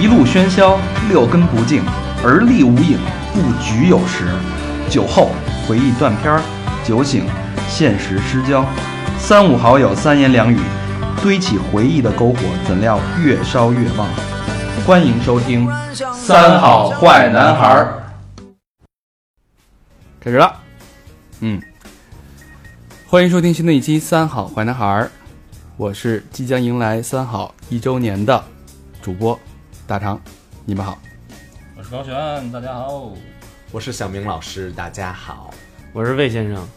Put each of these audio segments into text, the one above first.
一路喧嚣，六根不净，而立无影，不局有时。酒后回忆断片儿，酒醒现实失焦。三五好友三言两语，堆起回忆的篝火，怎料越烧越旺。欢迎收听《三好坏男孩儿》。开始了，嗯，欢迎收听新的一期《三好坏男孩儿》，我是即将迎来三好一周年的主播大长，你们好。我是高璇，大家好。我是小明老师，大家好。我是魏先生，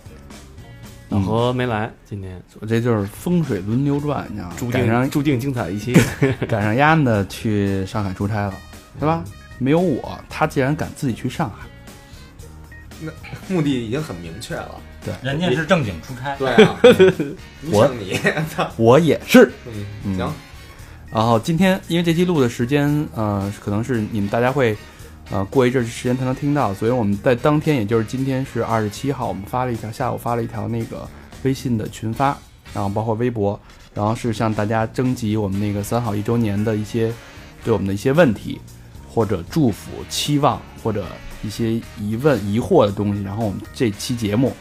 老嗯何没来，今天我这就是风水轮流转，你知道吗？注赶上定注定精彩一期。赶上丫的去上海出差了，对吧？没有我，他竟然敢自己去上海。目的已经很明确了。人家是正经出差，对啊，我你，操，我也是。嗯，嗯。行，然后今天因为这期录的时间，呃，可能是你们大家会，呃，过一阵儿时间才能听到，所以我们在当天，也就是今天是二十七号，我们发了一条下午发了一条那个微信的群发，然后包括微博，然后是向大家征集我们那个三好一周年的一些对我们的一些问题，或者祝福、期望，或者一些疑问、疑惑的东西，然后我们这期节目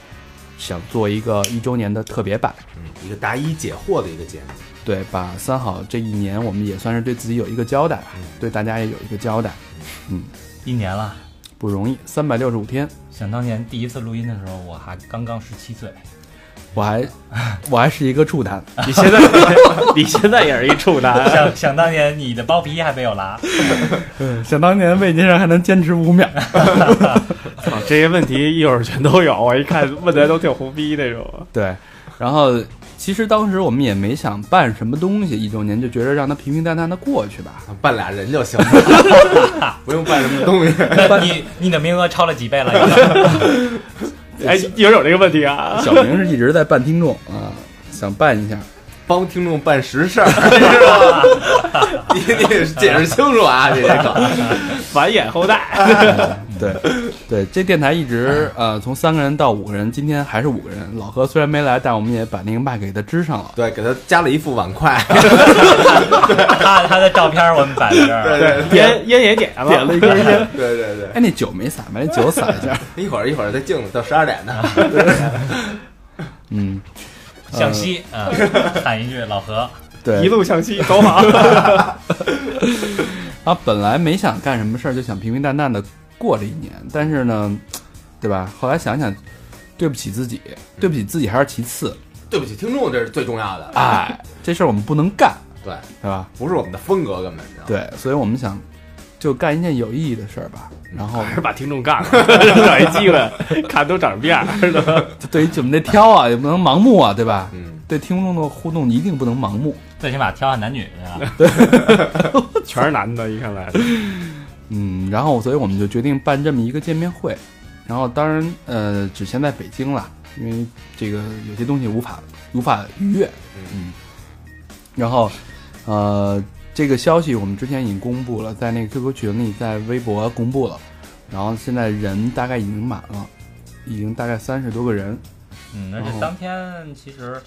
想做一个一周年的特别版。嗯，一个答疑解惑的一个节目。对，把三好这一年，我们也算是对自己有一个交代吧，嗯对大家也有一个交代，嗯一年了。不容易，三百六十五天，想当年第一次录音的时候，我还刚刚十七岁，我还 我还是一个处男，你现在 你现在也是一处男，想想当年你的包皮还没有拉，想当年魏先生还能坚持五秒，操这些问题一会儿全都有。我一看问的都挺胡逼那种。对，然后其实当时我们也没想办什么东西，一周年就觉得让他平平淡淡的过去吧，办俩人就行了，不用办什么东西。你你的名额超了几倍了？哎，一会儿有这个问题啊。小明是一直在扮听众啊，想扮一下，帮听众办实事儿，是吧？你你解释清楚啊，这个。繁衍后代，对对，这电台一直呃从三个人到五个人，今天还是五个人，老何虽然没来，但我们也把那个麦给他支上了。对，给他加了一副碗筷。他他的照片我们摆在这儿，对烟烟也点了，点了一根烟，对对对，哎，那酒没洒，把那酒洒一下。一会儿一会儿再镜子到十二点呢。嗯，向西啊，喊一句老何，对，一路向西，走好。啊，本来没想干什么事儿，就想平平淡淡的过这一年，但是呢，对吧？后来想想，对不起自己，对不起自己还是其次。对不起，听众，这是最重要的。哎，这事儿我们不能干，对，对吧？不是我们的风格，根本就。对，所以我们想就干一件有意义的事儿吧。然后还是把听众干了，找一机会，看都长什么样。就对于我们这挑啊，也不能盲目啊，对吧？嗯，对听众的互动一定不能盲目。最起码挑下男女的呀。全是男的，一看来。嗯，然后所以我们就决定办这么一个见面会，然后当然呃只限在北京了，因为这个有些东西无法无法逾越，嗯，然后呃这个消息我们之前已经公布了，在那个 QQ 群里，在微博公布了，然后现在人大概已经满了，已经大概三十多个人，嗯，而哦且当天其实，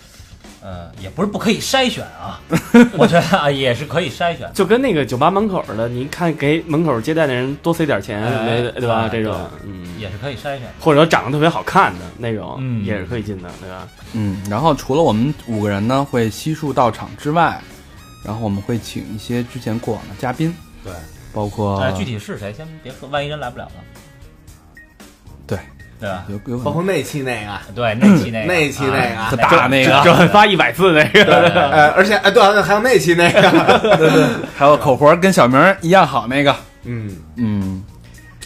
呃，也不是不可以筛选啊，我觉得啊也是可以筛选。就跟那个酒吧门口的，你看给门口接待的人多塞点钱，哎对吧？哎这种，嗯，也是可以筛选。或者说长得特别好看的那种，嗯也是可以进的，对吧？嗯，然后除了我们五个人呢会悉数到场之外，然后我们会请一些之前过往的嘉宾，对，包括呃，具体是谁先别说，万一人来不了呢？对。对吧？有有可能。包括那期那个，对，那期那个，那期那个。啊可大那个。转发一百次那个，呃，而且哎，对啊，还有那期那个，还有口活跟小明儿一样好那个，嗯，嗯，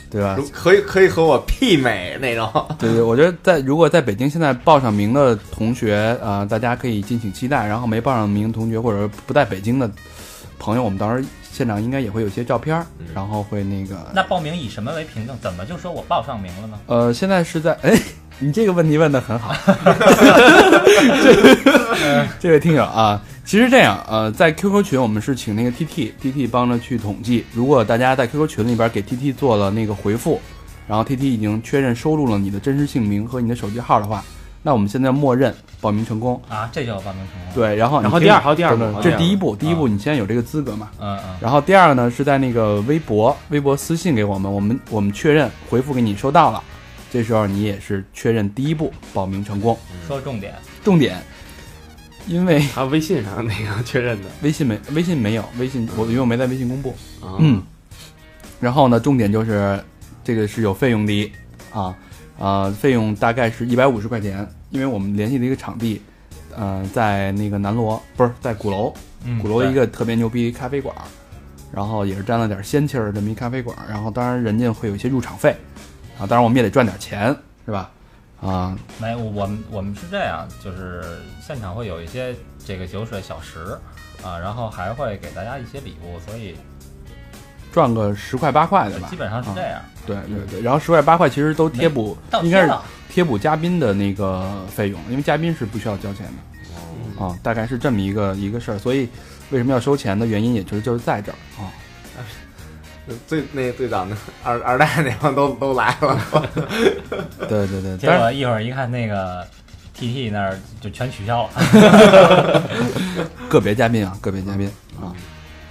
对吧？可以可以和我媲美那种。对对，我觉得在如果在北京现在报上名的同学，呃，大家可以敬请期待。然后没报上名的同学或者不在北京的朋友，我们到时候现场应该也会有些照片然后会那个那报名以什么为凭证？怎么就说我报上名了呢？呃，现在是在哎，你这个问题问的很好，这位听友啊，其实这样呃，在 QQ 群我们是请那个 TT，TT 帮着去统计，如果大家在 QQ 群里边给 TT 做了那个回复，然后 TT 已经确认收录了你的真实姓名和你的手机号的话，那我们现在默认报名成功。啊，这叫报名成功。，对，然后然后第二还有第二步这是第一步，第一步你现在有这个资格嘛？嗯嗯，然后第二个呢是在那个微博微博私信给我们，我们我们确认回复给你收到了，这时候你也是确认第一步报名成功。说重点，重点，因为啊微信上那个确认的，微信没微信没有微信，我因为我没在微信公布。啊嗯，然后呢，重点就是这个是有费用的啊啊，费用大概是一百五十块钱，因为我们联系的一个场地，呃，在那个南锣不是在鼓楼，嗯鼓楼一个特别牛逼咖啡馆儿，然后也是沾了点仙气儿的这么一咖啡馆儿，然后当然人家会有一些入场费，啊，当然我们也得赚点钱，是吧？啊，没，我们我们是这样，就是现场会有一些这个酒水小食啊，然后还会给大家一些礼物，所以赚个十块八块的吧基，本上是这样。对对对，然后十块八块其实都贴补，到应该是，贴补嘉宾的那个费用，因为嘉宾是不需要交钱的啊，大概是这么一个一个事儿，所以为什么要收钱的原因，也就是就是在这儿啊。最那最长的二二代那帮都都来了，对对对，结果一会儿一看那个 T T 那儿就全取消了。个别嘉宾啊，个别嘉宾啊，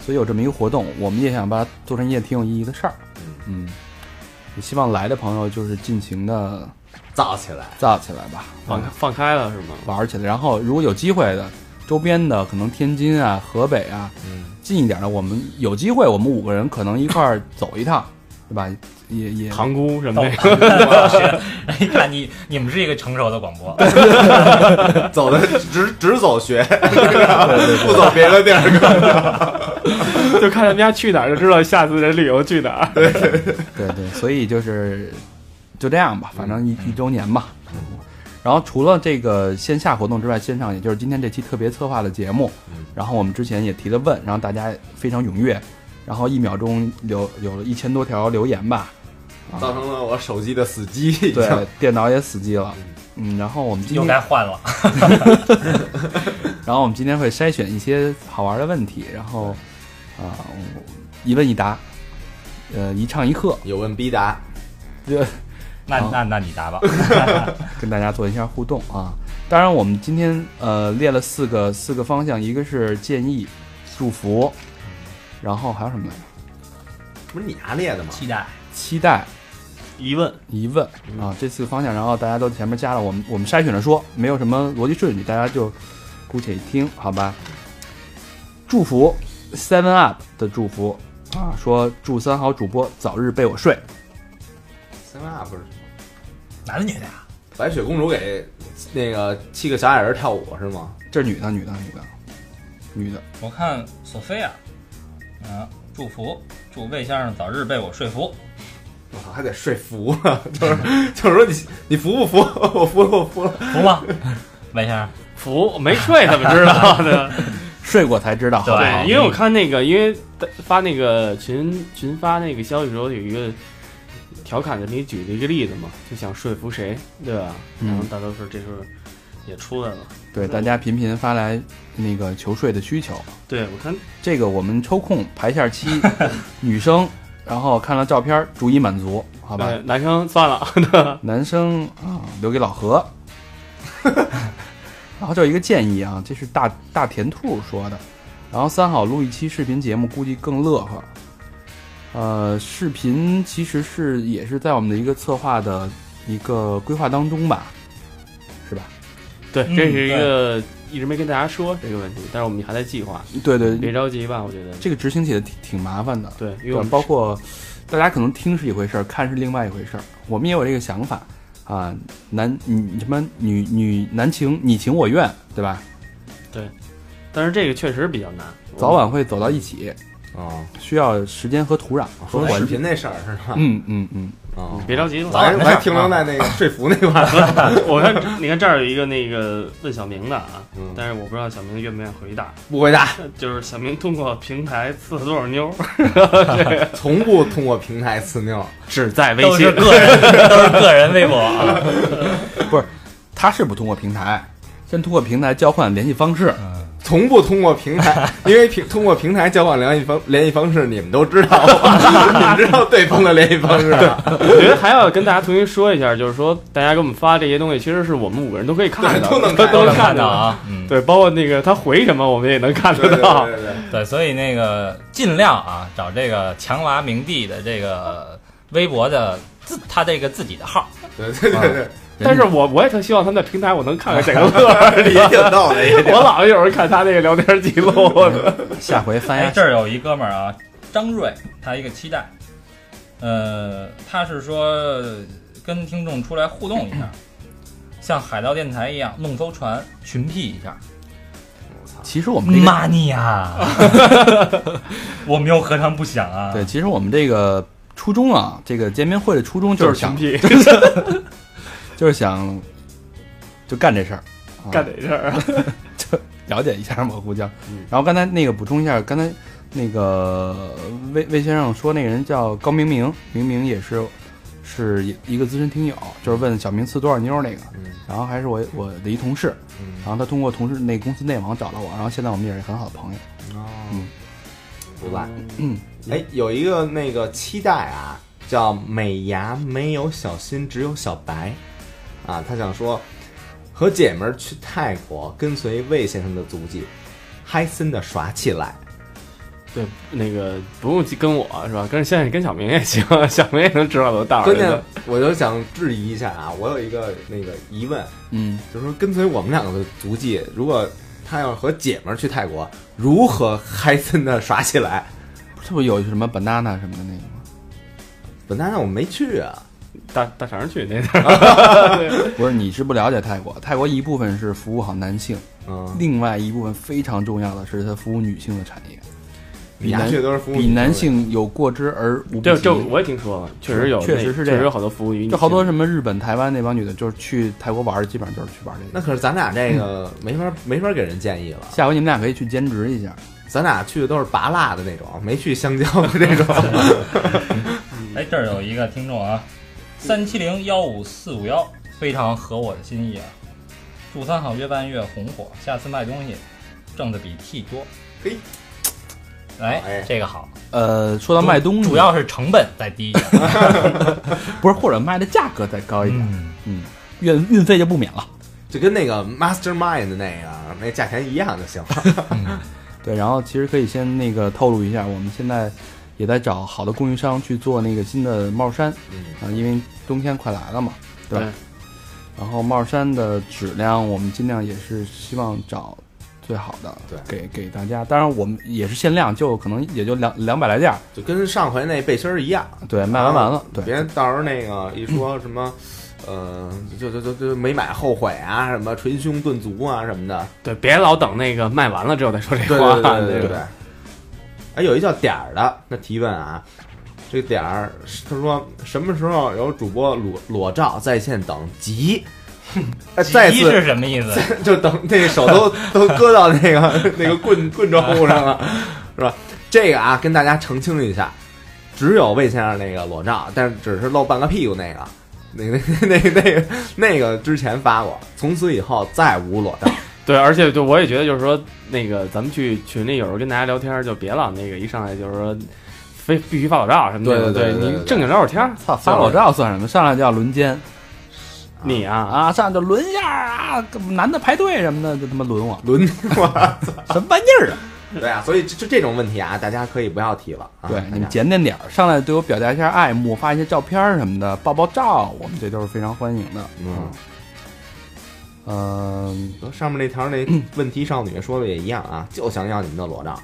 所以有这么一个活动，我们也想把它做成一件挺有意义的事儿。嗯，也希望来的朋友就是尽情的造起来。造起来吧，放开放开了是吗？玩起来。然后如果有机会的，周边的可能天津啊、河北啊，嗯，近一点的，我们有机会，我们五个人可能一块儿走一趟，对吧？也也塘沽什么的，你看你你们是一个成熟的广播，走的只只走学，不走别的地儿。就看他们家去哪儿就知道下次人旅游去哪儿。对对，所以就是就这样吧，反正一一周年嘛。然后除了这个线下活动之外，线上也就是今天这期特别策划的节目，然后我们之前也提了问，然后大家非常踊跃，然后一秒钟有有了一千多条留言吧，造成了我手机的死机，对，电脑也死机了，嗯，然后我们今又天该换了。然后我们今天会筛选一些好玩的问题，然后啊、一问一答，呃，一唱一和，有问必答。好那那那你答吧。跟大家做一下互动啊。当然，我们今天呃列了四个四个方向，一个是建议、祝福，然后还有什么来着？不是你还列的吗？期待。期待、疑问疑问啊，这四个方向，然后大家都前面加了我们我们筛选着说，没有什么逻辑顺序，大家就姑且一听，好吧？祝福 Seven Up 的祝福啊，说祝三好主播早日被我睡。Seven Up 是男的女的呀？白雪公主给那个七个小矮人跳舞是吗？这是女的，女的，女的，女的。我看索菲亚，啊，祝福祝魏先生早日被我说服。我操，还得说服啊！就是就是说你你服不服？我服了，我服了。服吗？魏先生，服没睡怎么知道的？睡过才知道，对因为我看那个，因为发那个群群发那个消息的时候，有一个调侃的，你举了一个例子嘛，就想说服谁，对吧？嗯然后大多数这时候也出来了。对大家频频发来那个求睡的需求，对我看这个我们抽空排下期，女生，然后看了照片逐一满足，好吧？呃男生算了，男生啊，留给老何。然后这有一个建议啊，这是大大甜兔说的。然后三好录一期视频节目，估计更乐呵。呃，视频其实是也是在我们的一个策划的一个规划当中吧，是吧？对，嗯这是一个一直没跟大家说这个问题，但是我们还在计划，对对，别着急吧，我觉得。这个执行起来挺挺麻烦的。对，因为，我们包括大家可能听是一回事儿，看是另外一回事儿。我们也有这个想法啊，男女什么女女男情你情我愿，对吧？对但是这个确实比较难，早晚会走到一起，哦，需要时间和土壤和说视。频那事儿是吧？嗯嗯嗯，哦，别着急，我还我还停留在那个说服那块儿。我看你看这儿有一个那个问小明的啊，嗯但是我不知道小明愿不愿意回答。不回答，就是小明通过平台刺了多少妞，从不通过平台刺妞。只在微信都是。个人，都是个人微博不是。他是不通过平台，先通过平台交换联系方式，嗯，从不通过平台，因为平通过平台交换联系方联系方式，你们都知道，你们知道对方的联系方式啊。我觉得还要跟大家重新说一下，就是说大家给我们发这些东西，其实是我们五个人都可以看对到，都能看都能看到到。啊，嗯，对，包括那个他回什么，我们也能看得到。对对对对，所以那个尽量啊，找这个强娃明帝的这个微博的自他这个自己的号，对对对对，但是我我也特希望他们在平台我能看看这个乐儿。也挺逗的，我老有人看他那个聊天记录 下回翻这儿有一哥们儿啊，张瑞，他一个期待，呃，他是说跟听众出来互动一下，像海盗电台一样弄艘船群 P 一下。其实我们这个妈尼呀，我们又何尝不想啊？对，其实我们这个初衷啊，这个见面会的初衷就是是想群 P 就是想就干这事儿，啊。干哪事儿啊？就了解一下嘛，互相嗯。然后刚才那个补充一下，刚才那个魏魏先生说那个人叫高明明，明明也是是一个资深听友，就是问小明呲多少妞那个，嗯。然后还是我我的一同事，然嗯后他通过同事那公司内网找到我，然后现在我们也是很好的朋友。哦。嗯，不赖。嗯，哎，有一个那个期待啊，叫美牙没有小新，只有小白啊。他想说，和姐们儿去泰国，跟随魏先生的足迹，嗨森的耍起来。对，那个不用跟我是吧？跟现在跟小明也行，小明也能知道我的道儿。关键我就想质疑一下啊，我有一个那个疑问，嗯，就是说跟随我们两个的足迹，如果他要和姐们儿去泰国，如何嗨森的耍起来？是不是有什么 banana 什么的那个吗？本来我没去啊，大大肠去那 地儿，不是，你是不了解泰国，泰国一部分是服务好男性，嗯，另外一部分非常重要的是它服务女性的产业，比男比男性有过之而无不及。这这我也听说了，确实有，确实是这样确实有好多服务于就好多什么日本、台湾那帮女的，就是去泰国玩儿，基本上就是去玩这个。那可是咱俩这个没法没法给人建议了。下回你们俩可以去兼职一下。咱俩去的都是拔辣的那种，没去香蕉的那种。哎，这儿有一个听众啊，三七零幺五四五幺，非常合我的心意啊！祝三好越办越红火，下次卖东西挣的比 T 多。嘿，哎哎，这个好，呃，说到卖东西，主要是成本再低一点。不是或者卖的价格再高一点，嗯，嗯，运运费就不免了。就跟那个 Mastermind 那个那价钱一样就行了。对，然后其实可以先那个透露一下，我们现在也在找好的供应商去做那个新的帽衫嗯，啊，因为冬天快来了嘛，对吧对然后帽衫的质量，我们尽量也是希望找最好的，对给给大家。当然，我们也是限量，就可能也就两两百来件儿，就跟上回那背心儿一样，对，卖完完了，对，别到时候那个一说什么，呃，就就就就没买后悔啊，什么捶胸顿足啊什么的。对，别老等那个卖完了之后再说这对话。对对对对对。哎，有一叫点儿的，那提问啊，这个点儿他说什么时候有主播裸裸照在线等急？哎再急次是什么意思？就等那个手都 都搁到那个那个棍棍状物上了，是吧？这个啊，跟大家澄清一下，只有魏先生那个裸照，但是只是露半个屁股那个，那个那个那个那个之前发过，从此以后再无裸照。对，而且就我也觉得，就是说，那个咱们去群里有时候跟大家聊天，就别老那个一上来就是说，非必须发裸照什么的。对对对你正经聊会儿天儿。操，发裸照算什么？上来就要轮奸你啊，啊，上来就轮一下啊，男的排队什么的，就他妈轮我，轮我，什么玩意儿啊？对啊，所以就就这种问题啊，大家可以不要提了啊。对，你们家检点点儿，上来对我表达一下爱慕，发一些照片儿什么的，爆爆照，我们这都是非常欢迎的。嗯，嗯上面那条那问题少女说的也一样啊，就想要你们的裸照。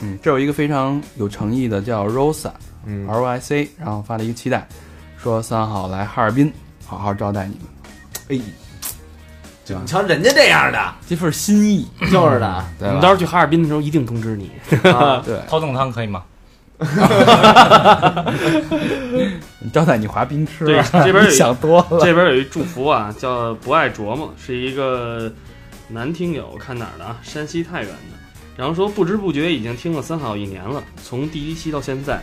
嗯，这有一个非常有诚意的叫 Rosa 嗯 R O I C，然后发了一个期待，说三号来哈尔滨好好招待你们，哎，就你瞧人家这样的，这份心意，就是的，我们到时候去哈尔滨的时候一定通知你。啊 对，掏冻汤可以吗？招待你滑冰车，对这边有想多了。这边有一祝福啊，叫不爱琢磨，是一个男听友，看哪儿的啊？山西太原的。然后说不知不觉已经听了三好一年了，从第一期到现在，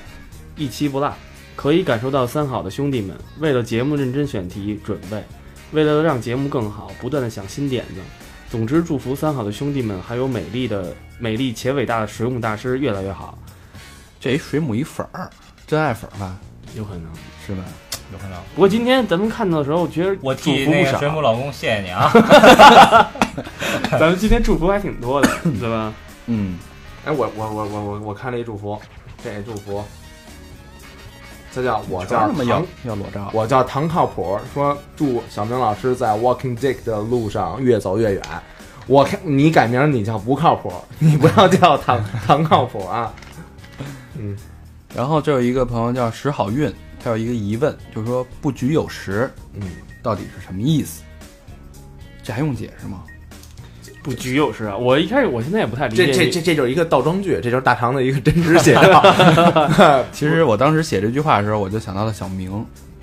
一期不落，可以感受到三好的兄弟们为了节目认真选题准备，为了让节目更好，不断的想新点子，总之，祝福三好的兄弟们，还有美丽的、美丽且伟大的实用大师越来越好，这一水母一粉儿，真爱粉儿吧，有可能。是吧？有可能。不过今天咱们看到的时候，我觉得我祝福不少替那个水。母老公谢谢你啊！咱们今天祝福还挺多的，对吧？嗯，哎，我我我我我我看了一祝福，这祝福，这叫我叫这么要唐，要裸照，我叫唐靠谱，说祝小明老师在 Walking Dick 的路上越走越远。我看你改名，你叫不靠谱，你不要叫唐唐靠谱啊。嗯，然后这有一个朋友叫石好运，他有一个疑问，就是说不局有时嗯，到底是什么意思？这还用解释吗？不局有时啊，我一开始我现在也不太理解这这这这就是一个倒装句，这就是大唐的一个真实写照。其实我当时写这句话的时候，我就想到了小明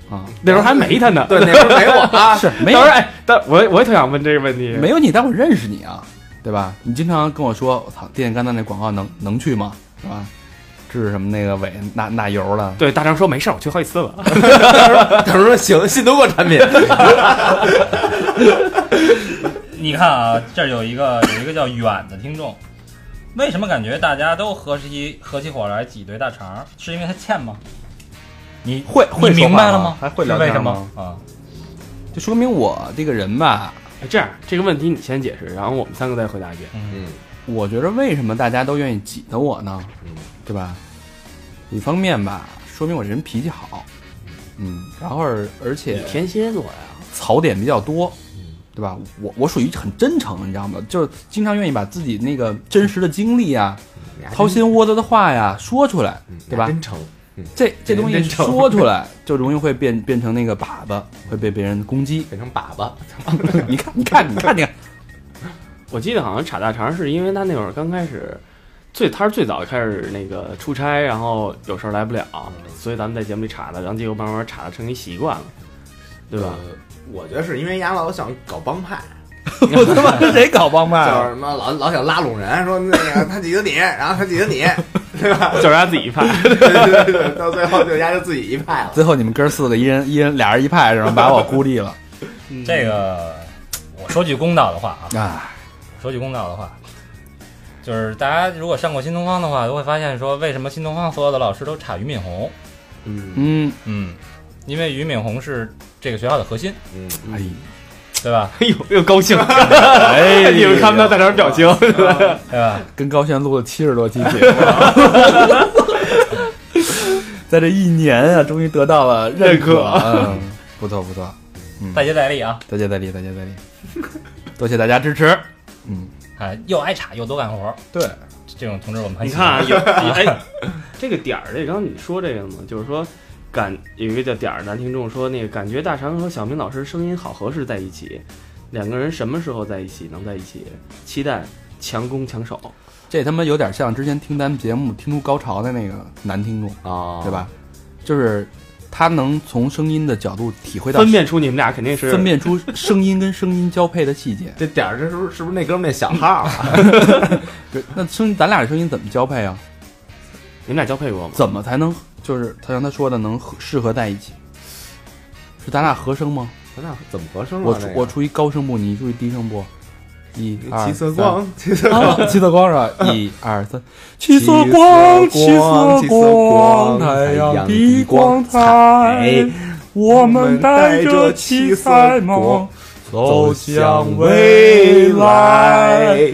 啊，那时候还没他呢。对，那时候没我啊。是没有当时哎，但我我也特想问这个问题。没有你，但我认识你啊，对吧？你经常跟我说，我操，电线杆子那广告能能去吗？是吧？治什么那个尾纳纳油了？对大张说没事儿，我去好几次了。他说行，信得过产品。你看啊，这儿有一个有一个叫远的听众，为什么感觉大家都合起合起伙来挤兑大肠？是因为他欠吗？你你会会明白了吗？还会聊天是为什么吗？啊？就说明我这个人吧，哎这样这个问题你先解释，然后我们三个再回答一遍。嗯，嗯我觉得为什么大家都愿意挤兑我呢？嗯对吧？一方面吧，说明我这人脾气好，嗯，然后而而且天蝎座呀，槽点比较多，嗯对吧？我我属于很真诚，你知道吗？就是经常愿意把自己那个真实的经历啊、掏心窝子的话呀说出来，嗯对吧真诚。这这东西说出来就容易会变变成那个粑粑，会被别人攻击。变成粑粑，你看，你看，你看，你看，我记得好像插大肠是因为他那会儿刚开始，最他是最早开始那个出差，然后有事儿来不了，所以咱们在节目里插的，然后结果慢慢插的成一习惯了，对吧？呃我觉得是因为丫老想搞帮派，我他妈跟谁搞帮派就是啊？什么老老想拉拢人，说那个他挤得你，然后他挤得你，对吧 就是他自己一派。对对对，到最后就丫就自己一派了。最后你们哥四个一人一人俩人一派然后？把我孤立了这个我说句公道的话啊，啊！说句公道的话，就是大家如果上过新东方的话，都会发现说，为什么新东方所有的老师都差俞敏洪？嗯，嗯，嗯，因为俞敏洪是这个学校的核心，嗯，哎，对吧？哎呦，又高兴，哎。你们看不到大肠表情，对吧？跟高轩录了七十多期节目，在这一年啊，终于得到了认可，嗯，不错不错，嗯，再接再厉啊！再接再厉，再接再厉，多谢大家支持，嗯，哎，又爱插又多干活，对，这种同志我们很喜欢。你看啊，有哎，这个点儿，这刚刚你说这个嘛，就是说感有一个叫点儿男听众说，那个感觉大肠和小明老师声音好合适在一起，两个人什么时候在一起能在一起？期待强攻强守。这他妈有点像之前听咱们节目听出高潮的那个男听众，啊，对？吧？就是他能从声音的角度体会到分辨出你们俩肯定是分辨出声音跟声音交配的细节。这点儿这是不是是不是那哥们儿那小号啊？对，那声咱俩的声音怎么交配啊？你们俩交配过吗？怎么才能就是他像他说的能合适合在一起？是咱俩和声吗？咱俩怎么合声啊？我我出于高声部，你出于低声部。一二七色三光，七色光，七色光是吧？一二三，七色光光，七七色色光光，太太阳阳的的光光彩彩，我们带着七彩梦走向未来。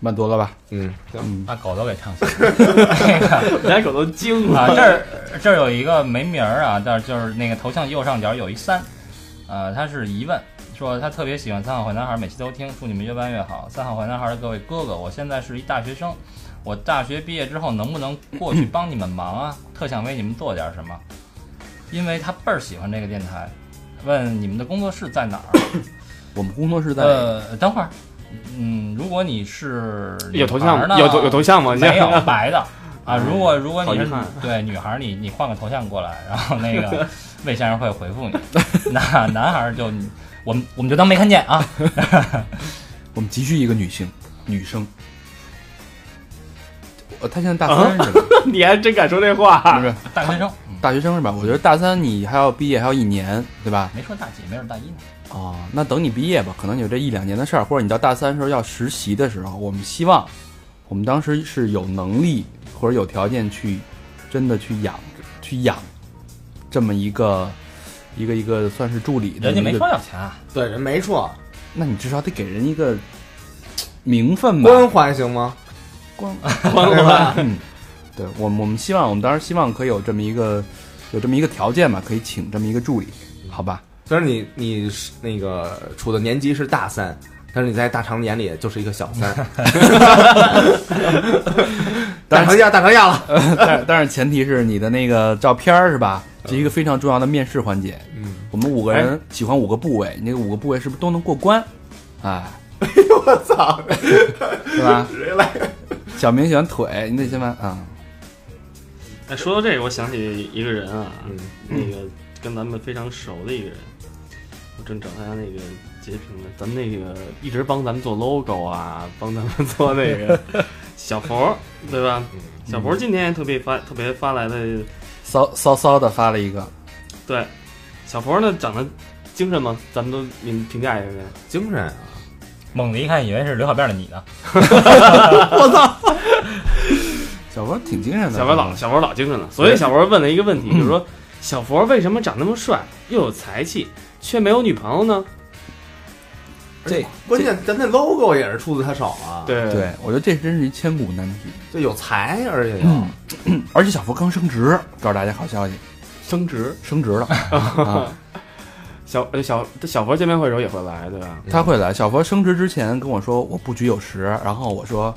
慢多了吧？嗯，行，嗯，把狗都给唱醒了。连狗都惊了。啊，这儿这儿有一个没名儿啊，但是就是那个头像右上角有一三，呃，它是疑问，说他特别喜欢三好坏男孩，每期都听，祝你们越办越好。三好坏男孩的各位哥哥，我现在是一大学生，我大学毕业之后能不能过去帮你们忙啊？特想为你们做点什么，因为他倍儿喜欢这个电台。问你们的工作室在哪儿？我们工作室在呃，等会儿，嗯，如果你是有头像呢有头有头像吗？没有 白的啊。如果如果你是对女孩儿，你你换个头像过来，然后那个 魏先生会回复你。那男孩就你我们我们就当没看见啊。我们急需一个女性女生。呃他现在大三是吧？你还真敢说这话？不是大学生，嗯大学生是吧？我觉得大三你还要毕业还要一年，对吧？没说大几，没准大一呢。哦，那等你毕业吧，可能有这一两年的事儿，或者你到大三的时候要实习的时候，我们希望我们当时是有能力或者有条件去真的去养去养这么一个一个一个算是助理的人家没说要钱啊，对，人没错，那你至少得给人一个名分吧？关怀行吗？关关怀？嗯，对我们我们希望我们当然希望可以有这么一个有这么一个条件吧，可以请这么一个助理，好吧？虽然你你是那个处的年级是大三，但是你在大肠眼里就是一个小三。大长假，大长假了。但但是前提是你的那个照片儿是吧？这是一个非常重要的面试环节。嗯，我们五个人喜欢五个部位，你那个五个部位是不是都能过关？哎，哎呦我操！是吧？谁来？小明喜欢腿，你得先把啊，哎，说到这个，我想起一个人啊，嗯那个跟咱们非常熟的一个人，我正找他那个截屏的。咱们那个一直帮咱们做 logo 啊，帮咱们做那个 小佛，对吧？小佛今天特别发特别发来的，骚骚骚的发了一个，对，小佛呢长得精神吗？咱们都你们评价一下呗。精神啊！猛的一看以为是刘小辫的你呢。我操小佛挺精神的。小佛老小佛老精神了，所以小佛问了一个问题，就是说 小佛为什么长那么帅，又有才气，却没有女朋友呢？这关键咱那 logo 也是出自他手啊。，对对，我觉得这真是一千古难题。这有才，而且有。嗯而且小佛刚升职，告诉大家好消息，升职。升职了 啊！小呃小小佛见面会的时候也会来，对吧？他会来。小佛升职之前跟我说我布局有时，然后我说，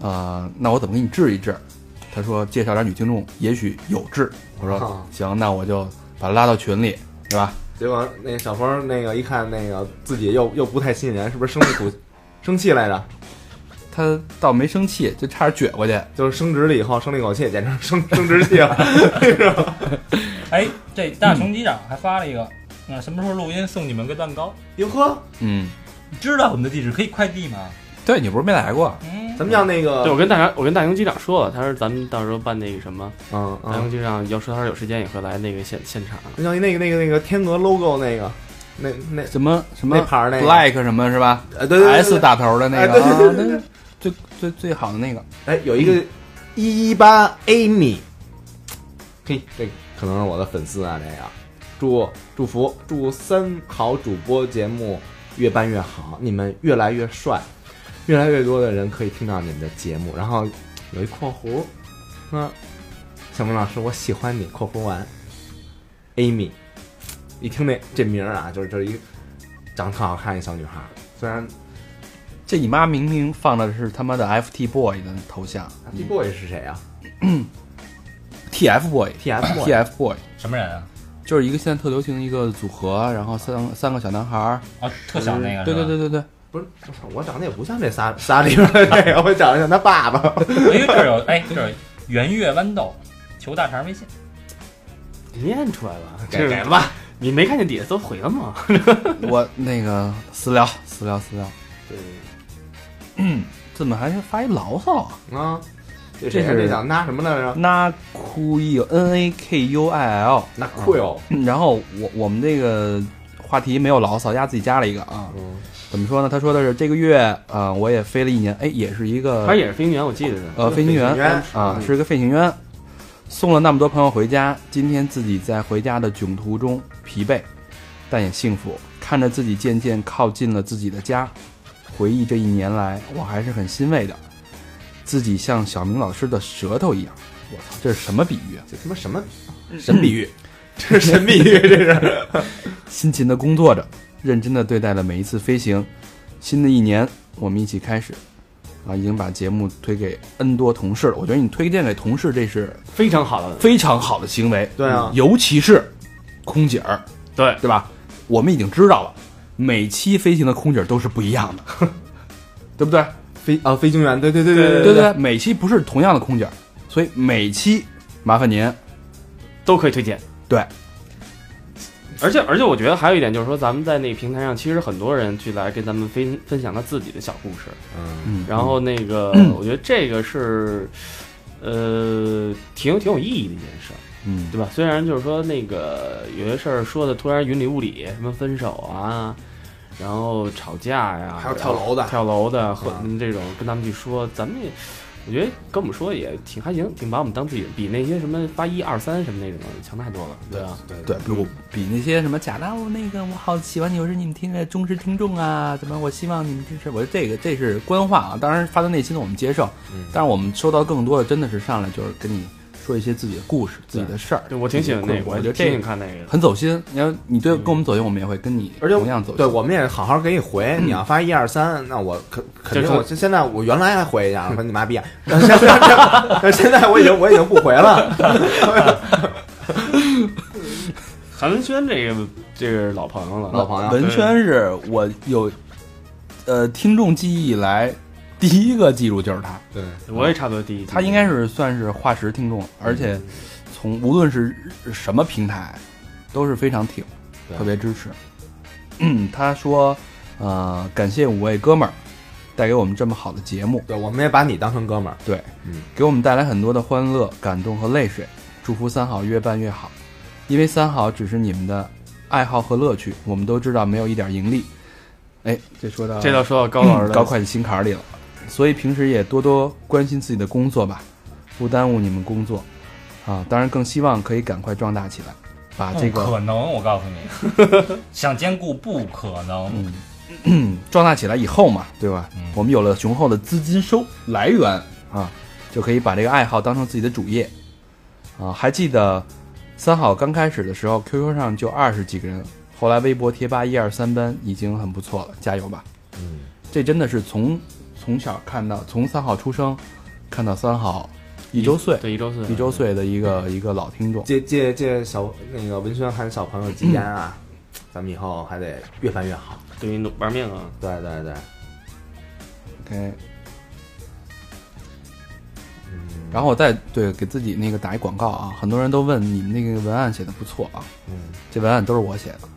呃，那我怎么给你治一治？他说介绍点女听众，也许有治。我说啊行，那我就把他拉到群里，对吧？结果那个小峰那个一看那个自己又又不太吸引人，是不是生气吐生气来着？他倒没生气，就差点撅过去。就是升职了以后生了一口气，简直生生殖器了。哎，这大熊机长还发了一个，那，什么时候录音送你们个蛋糕？哟呵，嗯，你知道我们的地址可以快递吗？对你不是没来过？嗯，咱们叫那个，对，我跟大杨，我跟大杨机长说了，他说咱们到时候办那个什么，嗯嗯，大杨机长要说他有时间也会来那个现现场。就像那个那个那个天鹅 logo 那个，那那什么什么？那牌儿那个。Like 什么是吧？呃对对？S 打头的那个。哎对对对最最最好的那个。哎，有一个一一八 Amy，嘿，这可能是我的粉丝啊，这个。祝祝福祝三好主播节目越办越好，你们越来越帅，越来越多的人可以听到你们的节目。然后有一括弧，说小明老师，我喜欢你。括弧完，Amy，一听那这名儿啊，就是就是一个长得特好看一小女孩儿，虽然这你妈明明放的是他妈的 FT boy 的头像，FT Boy 是谁啊，TF boy。？TF boy。TF boy 什么人啊？就是一个现在特流行的一个组合，然后三三个小男孩儿，啊，特小那个。对对对。对对，不是，我长得也不像这仨仨里边的这个，我长得像他爸爸。哎，这儿有，哎，这儿有圆月豌豆，求大肠微信。念出来了，给给了吧？你没看见底下都回了吗？我那个私聊私聊私聊，对，嗯 怎么还发一牢骚啊？啊，这这是这叫那什么来着？那酷 u N A K U I L，那酷哟。然后我我们这个话题没有牢骚，丫自己加了一个啊，嗯，怎么说呢？他说的是这个月啊、呃我也飞了一年，哎，也是一个他也是飞行员，我记得是。呃飞行员啊，嗯是个飞行员，送了那么多朋友回家，今天自己在回家的囧途中疲惫，但也幸福，看着自己渐渐靠近了自己的家，回忆这一年来，我还是很欣慰的，自己像小明老师的舌头一样，我操，这是什么比喻啊？这他妈什么神 比喻？这是神比喻，这是。辛勤的工作着，认真的对待了每一次飞行。新的一年，我们一起开始，啊，已经把节目推给 N 多同事了。我觉得你推荐给同事，这是非常好的，非常好的行为。对啊尤其是空姐儿，对对吧？我们已经知道了，每期飞行的空姐儿都是不一样的，对不对？飞啊，飞行员，对对对对对对对，每期不是同样的空姐儿，所以每期麻烦您都可以推荐。对，而且而且我觉得还有一点就是说，咱们在那个平台上，其实很多人去来跟咱们分分享他自己的小故事。嗯，嗯，然后那个，我觉得这个是呃，挺有挺有意义的一件事儿，嗯，对吧？虽然就是说那个有些事儿说的突然云里雾里，什么分手啊，然后吵架呀，还有跳楼的跳楼的和啊这种跟他们去说，咱们也。我觉得跟我们说也挺还行，挺把我们当自己，比那些什么八一二三什么那种强太多了，对啊？对。对，比我比那些什么假的，我那个我好喜欢你，我是你们听的忠实听众啊，怎么我希望你们支持，我觉得这个这是官话啊，当然发自内心的我们接受，嗯。但是我们收到更多的真的是上来就是跟你说一些自己的故事、自己的事儿，对，我挺喜欢那个，我觉得挺喜这欢看那个。很走心。你要你对跟我们走心，我们也会跟你而且同样走心。对，我们也好好给你回。你要发一二三，那我肯肯定就是我现在我原来还回一下，说你妈逼现 现在我已经我已经不回了。韩文轩这个这个是老朋友了，老朋友文轩是我有呃听众记忆以来第一个记住就是他，对，我也差不多第一。他应该是算是化石听众，而且从无论是什么平台都是非常挺，特别支持。嗯，他说，呃，感谢五位哥们儿带给我们这么好的节目，对，我们也把你当成哥们儿。对，嗯，给我们带来很多的欢乐、感动和泪水。祝福三好越办越好，因为三好只是你们的爱好和乐趣，我们都知道没有一点盈利。哎，这说到这倒说到高老师的高会计心坎儿里了，所以平时也多多关心自己的工作吧，不耽误你们工作啊。当然，更希望可以赶快壮大起来，把这个可能，我告诉你，想兼顾不可能。嗯壮大起来以后嘛，对吧？嗯我们有了雄厚的资金收来源啊，就可以把这个爱好当成自己的主业啊。还记得三好刚开始的时候，QQ 上就二十几个人，后来微博、贴吧一二三班已经很不错了，加油吧！嗯，这真的是从从小看到，从三好出生看到三好一周岁，对一周岁，一周岁的一个一个老听众。借借借小那个文轩喊小朋友吉言啊，咱们以后还得越办越好。对于玩命啊，对对对，OK，嗯，然后我再对给自己那个打一广告啊，很多人都问你们那个文案写的不错啊，嗯这文案都是我写的。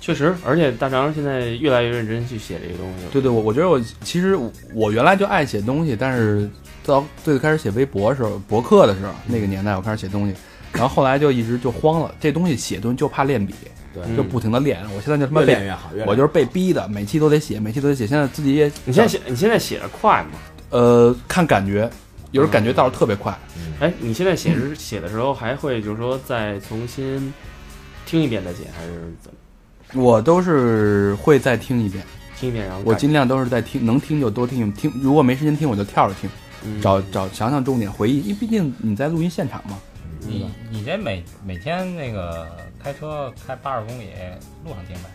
确实，而且大肠现在越来越认真去写这个东西了。对对，我我觉得我其实我我原来就爱写东西，但是到最开始写微博的时候，博客的时候，那个年代我开始写东西，然后后来就一直就慌了，这东西写东西就怕练笔，对，嗯就不停的练。我现在就他妈越练越好，越练我就是被逼的，每期都得写，每期都得写。现在自己也你现在写，你现在写的快吗？呃看感觉，有时候感觉到特别快。哎，你现在写是写的时候还会就是说再重新听一遍再写，还是怎么我都是会再听一遍，听一遍然后我尽量都是在听，能听就多听听。如果没时间听，我就跳着听，嗯找找想想重点回忆，因为毕竟你在录音现场嘛。你你这每每天那个开车开八十公里，路上听呗。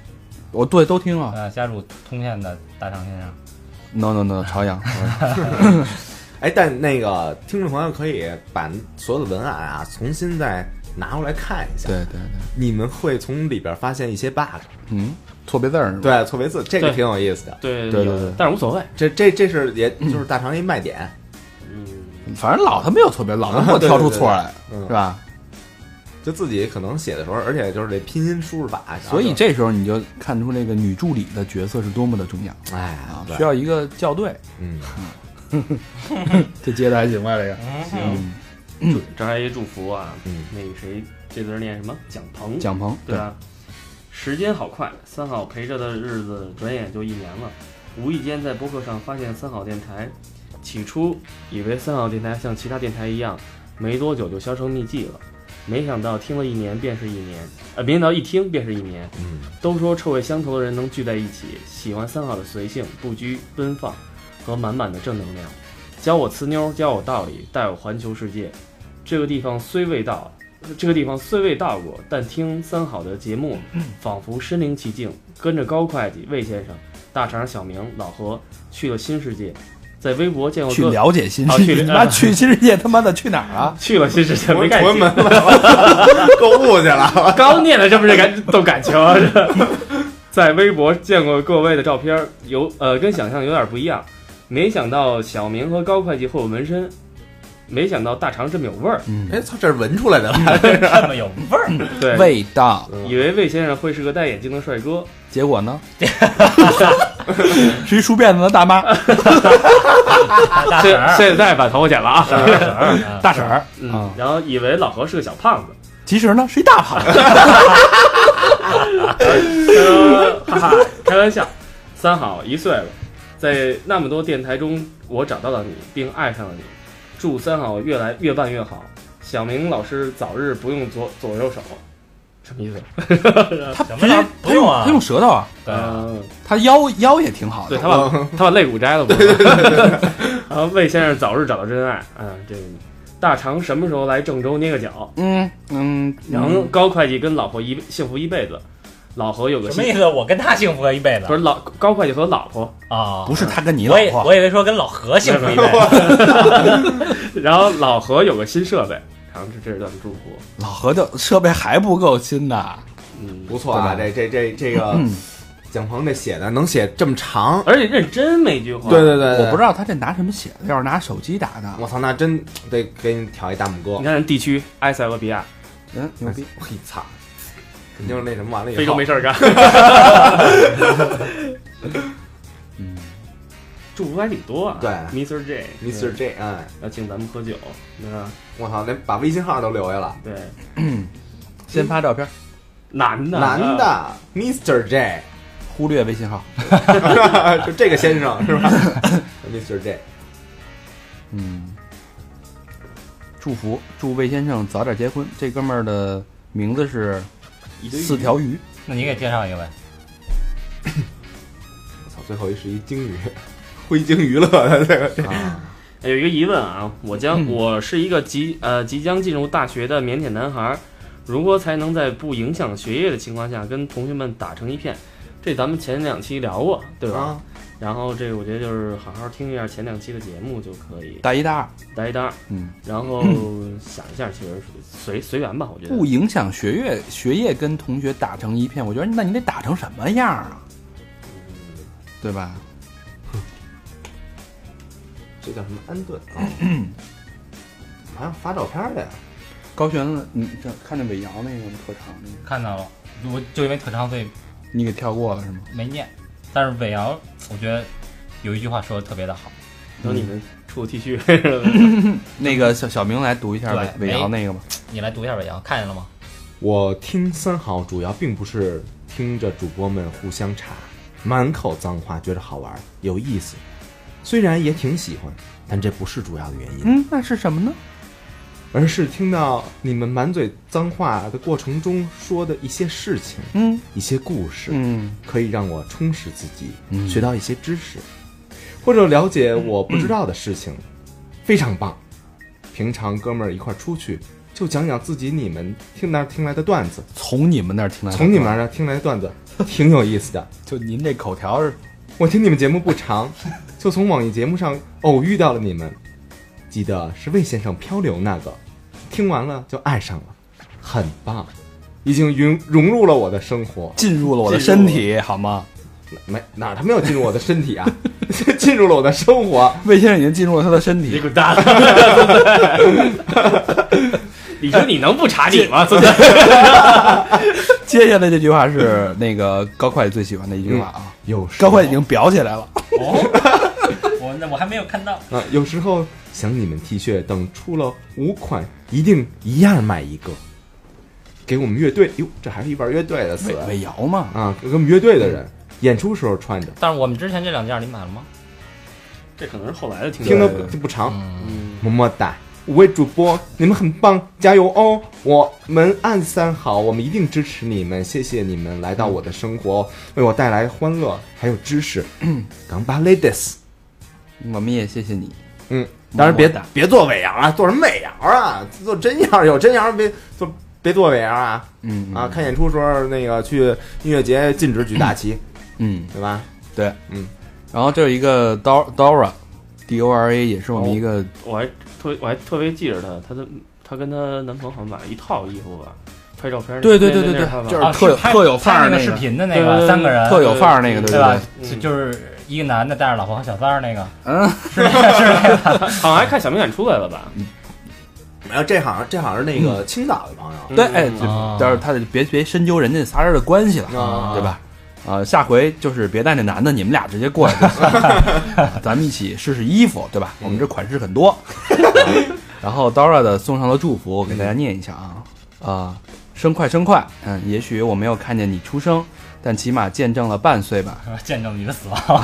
我对都听啊呃，家住通县的大长先生，，no no no，朝阳。哎，但那个听众朋友可以把所有的文案啊重新再拿过来看一下，对对对，你们会从里边发现一些 bug，嗯，错别字儿是吧？对，错别字，这个挺有意思的。对对对对但是无所谓。这这这是也就是大肠一卖点，嗯，反正老他没有错别，老能给我挑出错来，嗯。是吧？就自己可能写的时候，而且就是这拼音输入法，所以这时候你就看出那个女助理的角色是多么的重要。哎需要一个校对。嗯，这接的还行吧？这个，嗯，这还一祝福啊，嗯那个谁，这字儿念什么？蒋鹏，蒋鹏，对吧？时间好快，三好陪着的日子转眼就一年了。无意间在博客上发现三好电台，起初以为三好电台像其他电台一样，没多久就销声匿迹了。没想到听了一年便是一年，呃，没想到一听便是一年。嗯，都说臭味相投的人能聚在一起，喜欢三好的随性、不拘、奔放和满满的正能量。教我呲妞，教我道理，带我环球世界。这个地方虽未到，这个地方虽未到过，但听三好的节目，仿佛身临其境。跟着高会计、魏先生、大肠、小明、老何去了新世界，在微博见过去了解新世界，你妈去新世界，他妈的去哪儿啊？去了新世界，没感情屯门。购物去了，刚念的这不是感动感情啊！这 在微博见过各位的照片，有呃跟想象有点不一样。没想到小明和高会计会有纹身，没想到大肠这么有味儿。嗯，哎，操，这是闻出来的了，这么有味儿。对，味道，以为魏先生会是个戴眼镜的帅哥，结果呢？是一梳辫子的大妈，现大婶儿，现在把头发剪了啊，婶儿婶儿。啊大婶儿。嗯。啊，然后以为老何是个小胖子，其实呢是一大胖子。呃哈哈，开玩笑。三好一岁了，在那么多电台中，我找到了你，并爱上了你。祝三好越来越办越好。小明老师早日不用左左右手，什么意思？他什么呢不用啊他用舌头啊，对啊，嗯，他腰腰也挺好的。对他把 他把肋骨摘了，不是？然后魏先生早日找到真爱。啊，这个大肠什么时候来郑州捏个脚？嗯嗯，然后高会计跟老婆一幸福一辈子。老何有个新什么意思？我跟他幸福了一辈子不是老高会计和老婆，啊？不是他跟你老婆，我以为说跟老何幸福一辈子，然后老何有个新设备，然后这这是咱们祝福。老何的设备还不够新呢。嗯，不错啊，这这这这个嗯，蒋鹏这写的能写这么长，而且认真每句话。对对对，我不知道他这拿什么写的，要是拿手机打的，我操，那真得给你挑一大拇哥你。看地区埃塞俄比亚，嗯，牛逼。我操，肯定是那什么完了以后，非洲没事儿干。嗯，祝福还挺多啊。对，Mr. J，Mr. J，哎，要请咱们喝酒，对吧？我操，连把微信号都留下了，对，先发照片，男的，男，的 Mr. J，忽略微信号。就这个先生是吧？Mr. J，嗯，祝福祝魏先生早点结婚。这哥们儿的名字是一堆四条鱼。那你给介绍一个呗？我操，最后一是一鲸鱼，灰鲸娱乐的这个啊，有一个疑问啊，我将、嗯我是一个即呃即将进入大学的腼腆男孩，如何才能在不影响学业的情况下跟同学们打成一片？这咱们前两期聊过，对吧？啊，然后这个我觉得就是好好听一下前两期的节目就可以，大一大二，大一大二，嗯，然后 想一下，其实随随缘吧，我觉得不影响学业，学业跟同学打成一片，我觉得那你得打成什么样啊？对吧？这叫什么安顿啊？还要发照片的呀？高璇子，你这看见韦瑶那个特长那个，看到了，我就因为特长所以你给跳过了是吗？没念。但是韦瑶，我觉得有一句话说的特别的好，等你们出 T 恤，那个小小明来读一下韦对韦瑶那个吧。你来读一下韦瑶，看见了吗？我听三好主要并不是听着主播们互相查，满口脏话，觉得好玩有意思，虽然也挺喜欢，但这不是主要的原因，嗯，那是什么呢？而是听到你们满嘴脏话的过程中说的一些事情、嗯。一些故事，嗯。可以让我充实自己，嗯。学到一些知识，或者了解我不知道的事情，非常棒。平常哥们儿一块儿出去，就讲讲自己你们听那儿听来的段子，从你们那儿听来的，从你们那儿听来的段子 挺有意思的。就您这口条是我听你们节目不长，就从网易节目上偶遇到了你们，记得是魏先生漂流那个，听完了就爱上了，很棒，已经融融入了我的生活。进入了我的身体，好吗？没哪儿他没有进入我的身体啊，进入了我的生活。魏先生已经进入了他的身体。你滚蛋！你说你能不查你吗？孙子，接下来这句话是那个高会计最喜欢的一句话啊，有时高会计已经表起来了。哦，我那我还没有看到。啊，有时候想你们 T 恤等出了五款，一定一样买一个，给我们乐队。哟，这还是一玩乐队的词韦韦瑶嘛，啊，给我们乐队的人演出时候穿着，但是我们之前这两件你买了吗？这可能是后来的听听众。的不长。嗯，么么哒，五位主播，你们很棒，加油哦！我们暗三好，我们一定支持你们，谢谢你们来到我的生活，为我带来欢乐还有知识。港巴 ladies，我们也谢谢你。嗯，当然别别做伪洋啊，做什么伪洋啊？做真样有真样，别做别做伪洋啊！嗯啊，看演出时候那个去音乐节禁止举大旗，嗯，对吧？对，嗯。然后这有一个 Dor- Dora，D O R A，也是我们一个我还特我还特别记着她，她的她跟她男朋友好像买了一套衣服吧，拍照片。对对对对对就是哦特有特有范儿拍那那个视频的那个三个人，特有范儿那个，对对吧就是一个男的带着老婆和小三儿那个，嗯，是那个是那个。好像还看小明演出来了吧？没有，这好像这好像是那个青岛的朋友，对，哎，但是他得别别深究人家仨人的关系了，啊对吧？啊，下回就是别带那男的，你们俩直接过来就行，啊 咱们一起试试衣服，对吧？我们这款式很多。然后 Dora 的送上了祝福，我给大家念一下啊。啊，生快生快，嗯，也许我没有看见你出生，但起码见证了半岁吧。见证你的死亡。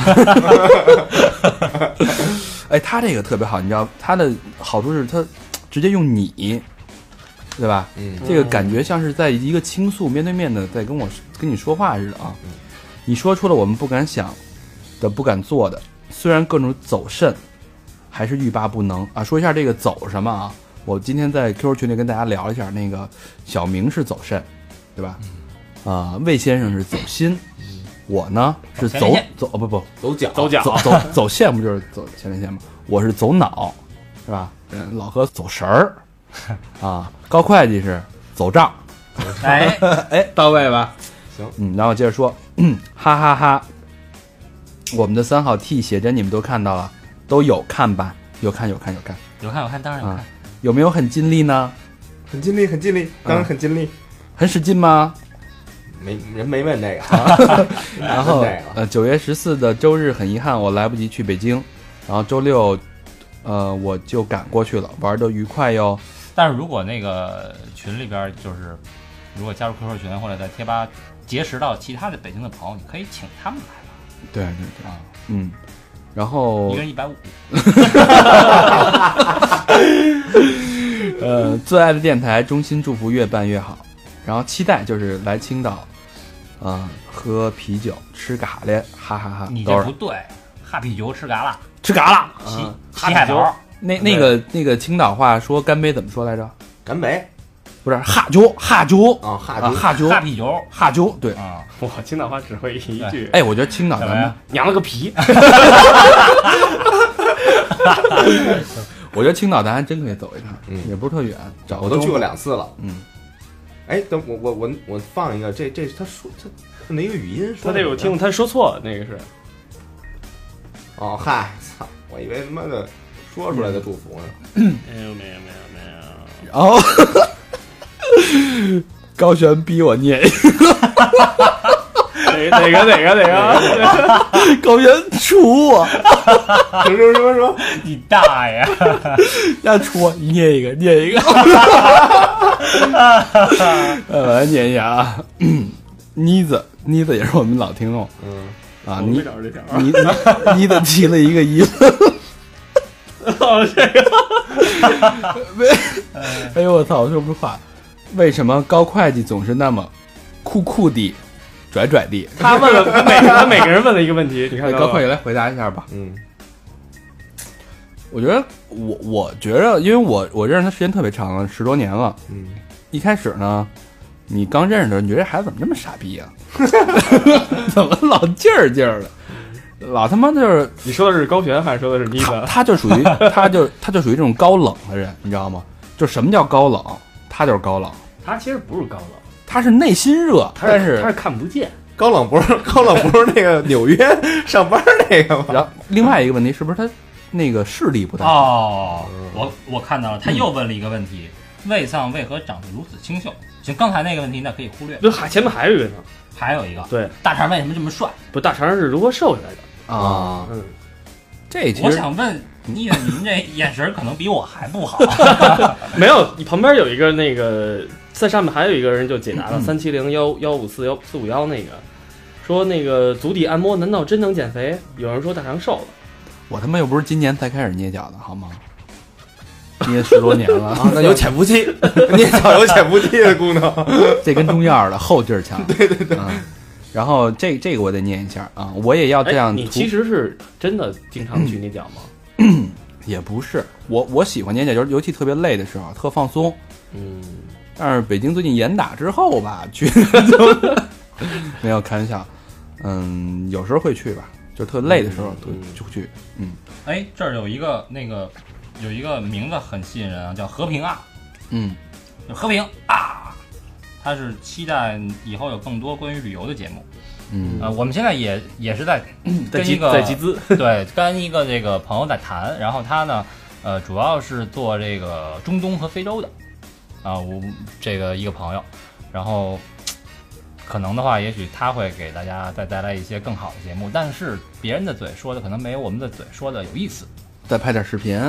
哎，他这个特别好，你知道，他的好处是他直接用你，对吧？嗯这个感觉像是在一个倾诉、面对面的在跟我跟你说话似的啊。你说出了我们不敢想的、不敢做的，虽然各种走肾，还是欲罢不能啊。说一下这个走什么啊？我今天在 QQ 群里跟大家聊一下，那个小明是走肾，对吧？啊、魏先生是走心，我呢是走走哦不不走脚走脚走走 走线不就是走前列腺吗？我是走脑，是吧？嗯，老何走神儿，啊，高会计是走账，哎，哎，到位吧？行，嗯，然后接着说，嗯哈哈哈我们的三号 T 写真你们都看到了，都有看吧？有看有看有看，有看有看，当然有看。有没有很尽力呢？很尽力，很尽力，当然很尽力。很使劲吗？没 人没问这个，然后呃，九月十四的周日很遗憾我来不及去北京，然后周六，呃，我就赶过去了，玩的愉快哟。但是如果那个群里边儿就是，如果加入 QQ 群或者在贴吧结识到其他的北京的朋友，你可以请他们来对对对，啊，嗯，然后一个人一百五。呃，最爱的电台，衷心祝福越办越好。然后期待就是来青岛，啊、喝啤酒，吃嘎咧，哈哈哈。你这不对，哈啤酒吃嘎啦，吃嘎啦。西啊西海头，那那个那个青岛话说干杯怎么说来着？干杯不是哈酒哈酒啊，哈哈酒哈啤酒哈酒。对，啊，我青岛话只会一句，哎，我觉得青岛咱们娘了个皮！我觉得青岛咱还真可以走一趟，嗯也不是特远，找个我都去过。两次了。嗯，哎，等我我我我放一个，这这他说他他那个语音说他这个我听他说错了，那个是哦，嗨，操，我以为他妈的说出来的祝福呢。没有没有没有没有，然后 高璇逼我念，哪哪个哪个哪个？高原除我，什么什么什么什么？你大爷！让除我，你念一个，念一个。呃，我来念一下啊，妮子，妮子也是我们老听众嗯，啊，我妮没找着这条。妮妮妮子提了一个疑问，哦，这个哎呦我操，我说不出话，为什么高会计总是那么酷酷的、拽拽地？他问了每个他每个人问了一个问题，你看高会计来回答一下吧。嗯我觉得我我觉着，因为我我认识他时间特别长了，十多年了。嗯，一开始呢，你刚认识的时候，你觉得这孩子怎么这么傻逼啊？怎么老劲儿劲儿的，老他妈就是你说的是高璇还是说的是妮他子？他就属于他就他就属于这种高冷的人，你知道吗？就什么叫高冷？他就是高冷，他其实不是高冷，他是内心热，他但是是他是看不见。高冷不是高冷不是那个纽约上班那个吗？然后另外一个问题是不是他那个视力不太好？哦，我我看到了，他又问了一个问题：魏丧为何长得如此清秀？行，刚才那个问题那可以忽略。就还前面还有一个呢，还有一个，对，大肠为什么这么帅？不大肠是如何瘦下来的？啊，这其实想问你，您这眼神可能比我还不好。没有，你旁边有一个那个，在上面还有一个人就解答了三七零幺幺五四幺四五幺那个，说那个足底按摩难道真能减肥？有人说大肠瘦了，我他妈又不是今年才开始捏脚的好吗？捏十多年了，啊，那有潜伏期，捏脚有潜伏期的功能。这跟中药的后劲儿强。对对对。然后这这个我得念一下啊，我也要这样哎。你其实是真的经常去捏脚吗？也不是我我喜欢捏脚，就是尤其特别累的时候，特放松。嗯，但是北京最近严打之后吧，去 就没有开玩笑，嗯，有时候会去吧，就特累的时候就嗯。就去。嗯。哎，这儿有一个那个有一个名字很吸引人啊，叫和平啊，嗯。就和平啊。他是期待以后有更多关于旅游的节目。嗯。呃，我们现在也也是在在集跟一个在集资，对，跟一个这个朋友在谈，然后他呢，呃，主要是做这个中东和非洲的，啊，我这个一个朋友，然后可能的话，也许他会给大家再带来一些更好的节目，但是别人的嘴说的可能没有我们的嘴说的有意思。再拍点视频，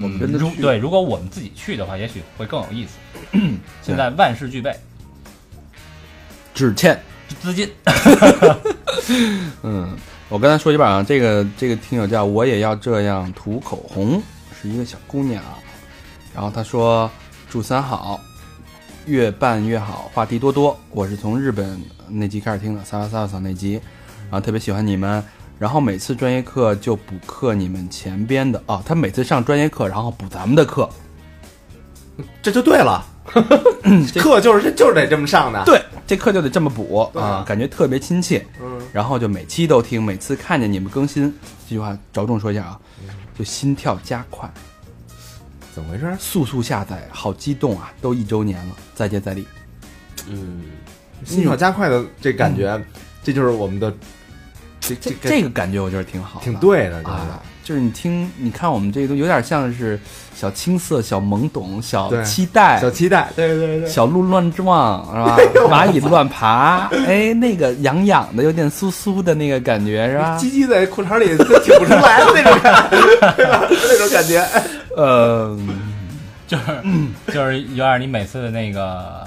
我们真的去如对，如果我们自己去的话，也许会更有意思。现在万事俱备，只欠资金 嗯，我刚才说一半啊，这个这个听友叫我也要这样涂口红，是一个小姑娘，然后她说祝三好，越办越好，话题多多。我是从日本那集开始听的，萨瓦萨瓦桑那集，然后特别喜欢你们。然后每次专业课就补课你们前边的啊，他每次上专业课，然后补咱们的课，这就对了，课就是就是得这么上的。对，这课就得这么补对啊，感觉特别亲切。嗯，然后就每期都听，每次看见你们更新，这句话着重说一下啊，嗯就心跳加快，怎么回事？速速下载，好激动啊！都一周年了，再接再厉。嗯，心跳加快的这感觉，这就是我们的这这这这个感觉我觉得挺好，挺对的，真啊的。，就是你听，你看我们这个都有点像是小青涩、小懵懂、小期待小、期待，对对对，小鹿乱撞，是吧？蚂蚁乱爬，哎，那个痒痒的，有点酥酥的那个感觉，是吧？鸡鸡在裤衩里都挺不出来的那种感觉，对吧？那种感觉。呃，就是就是有点你每次的那个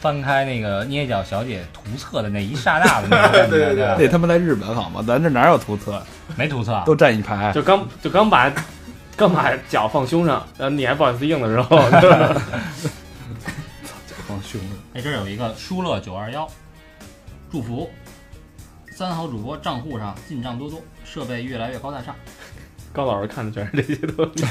翻开那个捏脚小姐图册的那一刹那的那种感觉，对对对吧那他妈在日本好吗？咱这哪有图册，没图册，都站一排。就刚就刚把刚把脚放胸上，然后你还不好意思硬的时候，对吧放胸上。哎，这儿有一个舒乐九二幺，祝福三好主播账户上进账多多，设备越来越高大上。高老师看的全是这些东西。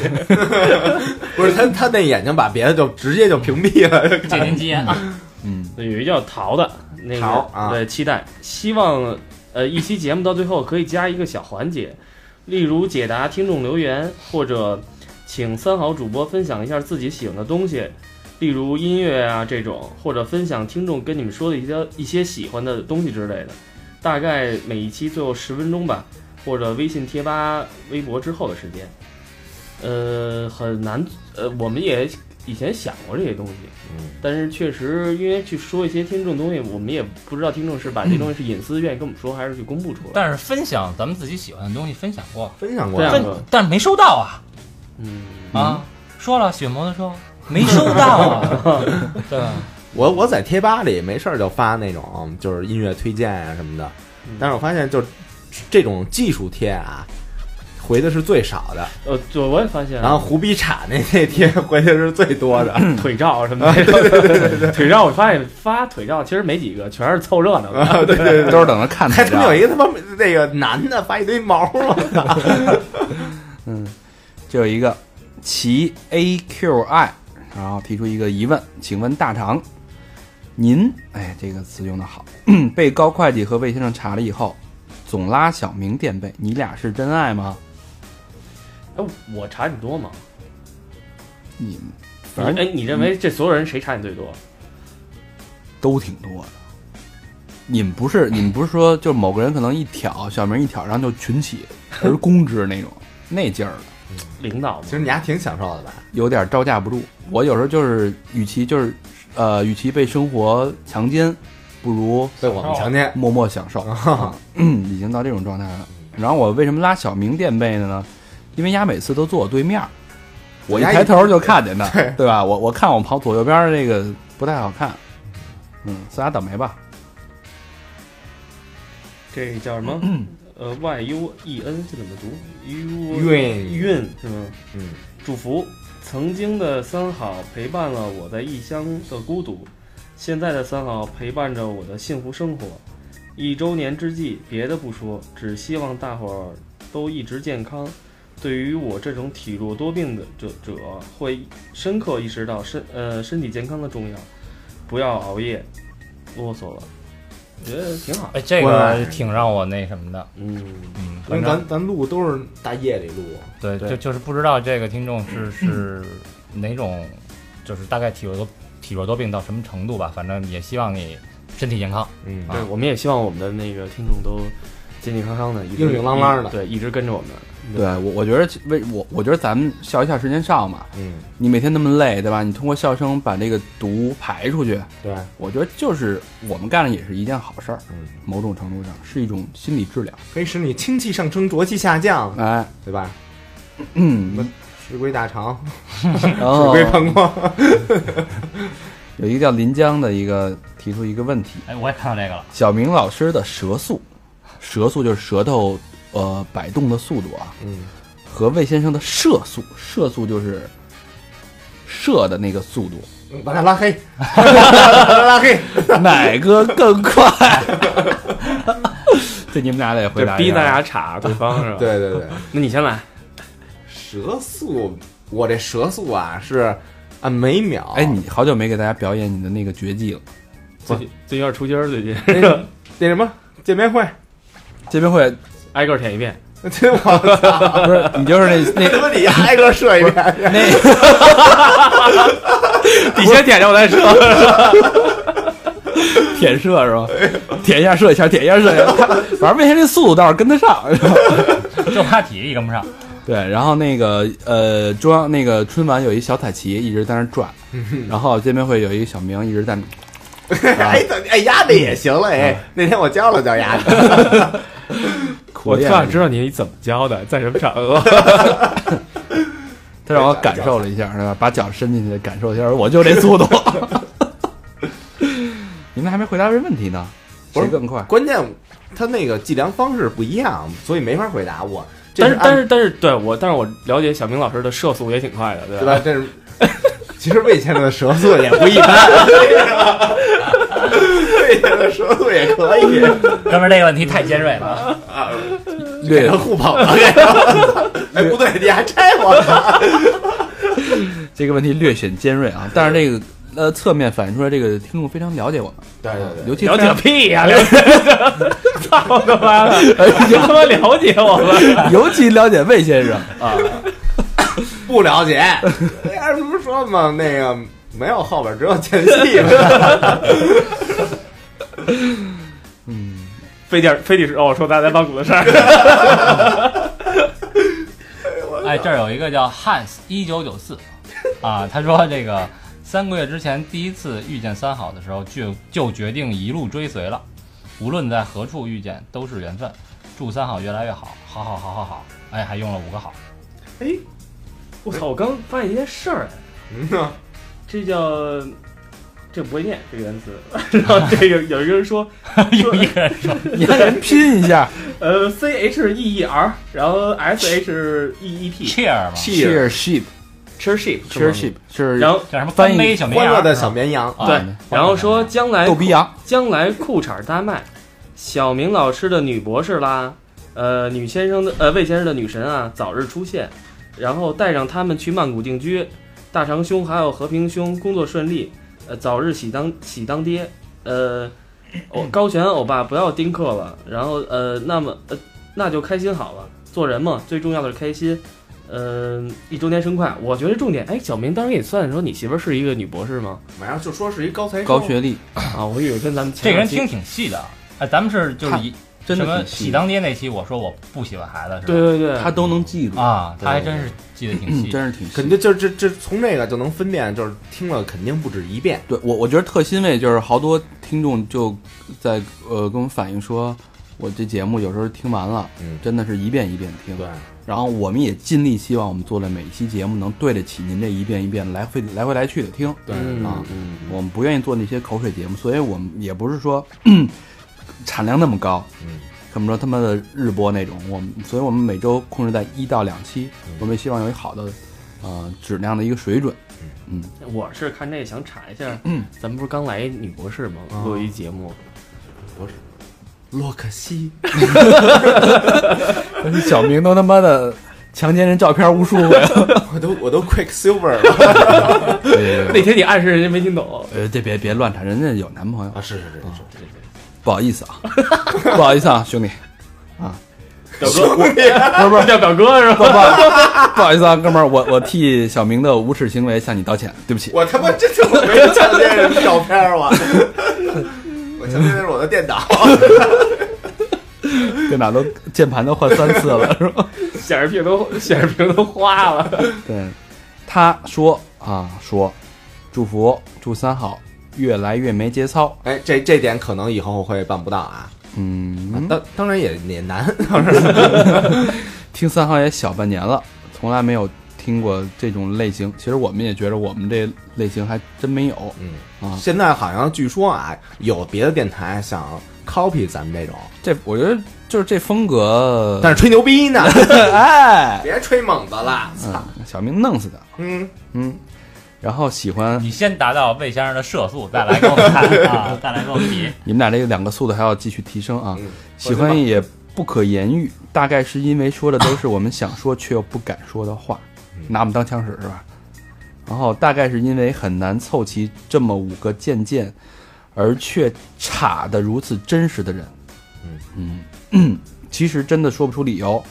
不是他，他那眼睛把别的就直接就屏蔽了。借您吉言啊！嗯，有一个叫桃的，那个桃啊对，期待，希望呃一期节目到最后可以加一个小环节，例如解答听众留言，或者请三好主播分享一下自己喜欢的东西，例如音乐啊这种，或者分享听众跟你们说的一些一些喜欢的东西之类的，大概每一期最后十分钟吧，或者微信贴吧、微博之后的时间。呃，很难，呃，我们也以前想过这些东西，嗯，但是确实，因为去说一些听众东西，我们也不知道听众是把这东西是隐私愿意跟我们说，还是去公布出来。但是分享咱们自己喜欢的东西分享过，分享过分但是没收到啊嗯，啊！说了喜欢摩托车没收到啊，对吧？我我在贴吧里没事儿就发那种就是音乐推荐啊什么的，但是我发现就是这种技术贴啊，回的是最少的，呃，对，我也发现，然后胡逼叉那那贴回的是最多的。腿照什么的，对对对对腿照，我发现发腿照其实没几个，全是凑热闹的。对对对，都是等着看还他妈有一一个他妈那个男的发一堆毛，我操！嗯，就有一个其 AQI，然后提出一个疑问，请问大肠，您哎这个词用的好，被高会计和魏先生查了以后，总拉小明垫背，你俩是真爱吗？哎，我查你多吗？你反正哎，你认为这所有人谁查你最多？都挺多的。你们不是你们不是说就某个人可能一挑小明一挑，然后就群起而攻之那种 那劲儿的。领导吗其？实你还挺享受的吧？有点招架不住。我有时候就是，与其就是，呃，与其被生活强奸，不如被我们强奸，默默享受。啊 嗯已经到这种状态了。然后我为什么拉小明垫背的呢？因为丫每次都坐我对面儿，我一抬头就看见他，对对吧？我我看我跑左右边儿这个不太好看，嗯，所以俩倒霉吧。这叫什么？呃，Y U E N 这怎么读？U 韵韵是吗？嗯，祝福曾经的三好陪伴了我在异乡的孤独，现在的三好陪伴着我的幸福生活。一周年之际，别的不说，只希望大伙儿都一直健康。对于我这种体弱多病的者者，会深刻意识到身呃身体健康的重要，不要熬夜，啰嗦了，我觉得挺好。哎，这个挺让我那什么的，嗯，嗯，因为反正咱咱录都是大夜里录，对，对就就是不知道这个听众是是 哪种，就是大概体弱多体弱多病到什么程度吧。反正也希望你身体健康。嗯对，我们也希望我们的那个听众都健健康康的，一直硬硬朗朗的对，一直跟着我们。对我，我觉得为我我觉得咱们笑一笑时间少嘛，嗯，你每天那么累，对吧？你通过笑声把这个毒排出去，对，我觉得就是我们干的也是一件好事儿，嗯，某种程度上是一种心理治疗。可以使你清气上升，浊气下降，哎，对吧？嗯，石龟大肠，然后石龟膀胱，有一个叫临江的一个提出一个问题，哎，我也看到这个了，小明老师的舌速，舌速就是舌头呃摆动的速度啊，嗯，和魏先生的射速，射速就是射的那个速度，把他拉黑，把他拉黑。哪个更快？这你们俩得回答逼咱俩插对方是吧？，对对对，那你先来。舌速，我这蛇速啊是按每秒。哎，你好久没给大家表演你的那个绝技了。最近最近有点出筋儿，最近那个那什么见面会，见面会挨个舔一遍。这 我操，不是你就是那那 他妈你挨个射一遍。那 你先舔着我再说。舔射是吧？舔一下射一下，舔一下射一下，他反正魏先生这速度倒是跟得上。就怕体力跟不上。对，然后那个呃，中央那个春晚有一小彩旗一直在那转，然后见面会有一个小明一直在那，哎，等哎压的也行了哎，那天我教了教丫的，我特想知道你怎么教的，在什么场合。他让我感受了一下，是吧？把脚伸进去感受一下，我就这速度。你们还没回答这问题呢，不是谁更快？关键他那个计量方式不一样，所以没法回答我。这但是但是但是，对我但是我了解小明老师的射速也挺快的，对对吧？？这是 其实魏先生的射速也不一般，魏先生的射速也可以，哥们儿，这个问题太尖锐了啊。略他互捧了。哎，不对，你还拆我呢？这个问题略显尖锐啊，但是这个呃侧面反映出来，这个听众非常了解我们，对对对，尤其了解个屁呀！了解，操他妈的！你 他妈了解我们？尤其了解魏先生啊。不了解。哎不是说嘛，那个没有后边，只有前戏嘛。嗯，非得非得是哦，说大家帮主的事儿。哎，这儿有一个叫 Hans 一九九四啊，他说这个三个月之前第一次遇见三好的时候，就就决定一路追随了，无论在何处遇见都是缘分。祝三好越来越好，好好好好好。哎，还用了五个好。哎，我操！我刚发现一件事儿，哎，嗯呐这叫这不会念这个单词。然后这个有一个人说 有一个人说，你让人拼一下呃，C H E E R，然后 S H E E T cheer 嘛，，cheer sheep chairship cheer sheep 是然后叫什么翻译干杯小绵羊欢乐的小绵羊，啊对，然后说将来逗逼羊，将来裤衩大卖，小明老师的女博士啦，呃，女先生的呃魏先生的女神啊早日出现，然后带上他们去曼谷定居，大长兄还有和平兄工作顺利，呃，早日喜当喜当爹，呃，哦 高悬欧巴不要丁克了，然后呃，那么呃那就开心好了，做人嘛最重要的是开心。嗯、一周年生快！我觉得重点，哎，小明当时给你算的时候你媳妇儿是一个女博士吗？没有就说是一高才高学历，啊，我以为跟咱们前这个人听挺细的。哎，咱们是就是一真的什么喜当爹那期，我说我不喜欢孩子是吧？对对对，他都能记住，啊，他还真是记得挺嗯细。真是挺细肯定就这这从这个就能分辨，就是听了肯定不止一遍。对我，我觉得特欣慰，就是好多听众就在呃跟我们反映说，我这节目有时候听完了，嗯。真的是一遍一遍听。对，然后我们也尽力希望我们做的每一期节目能对得起您这一遍一遍来回来回来去的听。对嗯啊嗯。我们不愿意做那些口水节目，所以我们也不是说 产量那么高，嗯，怎么说他妈的日播那种，我们所以我们每周控制在一到两期，我们也希望有一好的呃质量的一个水准。嗯，我是看这想查一下，嗯，咱们不是刚来一女博士吗？啊。录一节目，洛克西，小明都他妈的强奸人照片无数回了。我都我都 Quicksilver 了。那天你暗示人家没听懂，呃，这别别乱谈，人家有男朋友，啊！是是是是，不好意思啊，不好意思啊，兄弟。啊，表哥，不是不是。叫表哥是吧？不好意思啊，哥们儿，我我替小明的无耻行为向你道歉，对不起。我他妈真他妈没有强奸人的照片儿我，我强奸的是我的电脑。电脑都键盘都换三次了，是吧？显示屏都显示屏都花了。对，他说啊说，祝福祝三好越来越没节操。哎，这这点可能以后会办不到啊。嗯，当当然也也难，听三好也小半年了，从来没有听过这种类型。其实我们也觉得我们这类型还真没有嗯，啊。现在好像据说啊，有别的电台想 copy 咱们这种，这我觉得就是这风格，但是吹牛逼呢，哎，别吹猛子了，操，嗯，小明弄死他。嗯，嗯，然后喜欢你先达到魏先生的射速，再来跟我们看啊，再来跟我们比。你们俩这个两个速度还要继续提升啊。嗯喜欢也不可言喻，大概是因为说的都是我们想说却又不敢说的话，拿我们当枪使是吧？然后大概是因为很难凑齐这么五个渐渐而却差的如此真实的人。嗯嗯，其实真的说不出理由。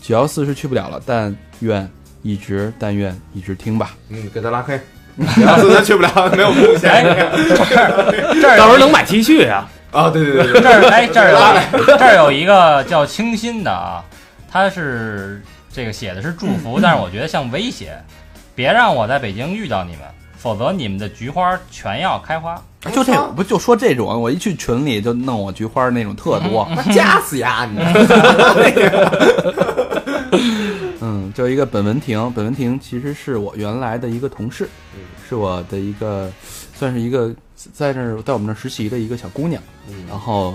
九幺四是去不了了，但愿一直但愿一直听吧。嗯，给他拉黑，然后他去不了，没有贡献。这儿到时候能买 T 恤啊？啊，对对对对，这儿哎，这儿有这儿有一个叫清新的啊，他是这个写的是祝福，但是我觉得像威胁，别让我在北京遇到你们，否则你们的菊花全要开花。就这不就说这种，我一去群里就弄我菊花那种特多。妈夹死呀你！嗯，就一个本文婷，本文婷其实是我原来的一个同事，嗯是我的一个，算是一个在那儿在我们那儿实习的一个小姑娘。然后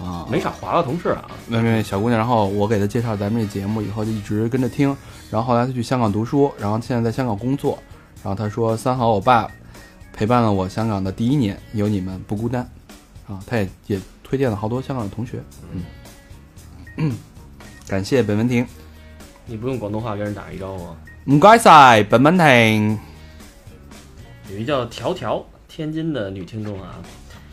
啊，没少划拉同事啊。没没没小姑娘，然后我给她介绍咱们这节目以后，就一直跟着听。然后后来他去香港读书，然后现在在香港工作。然后他说：“三好，我爸陪伴了我香港的第一年，有你们不孤单。”啊，他也也推荐了好多香港的同学。嗯嗯，感谢本文婷。你不用广东话跟人打一招呼啊。唔该晒，本文婷。有一叫条条，天津的女听众啊，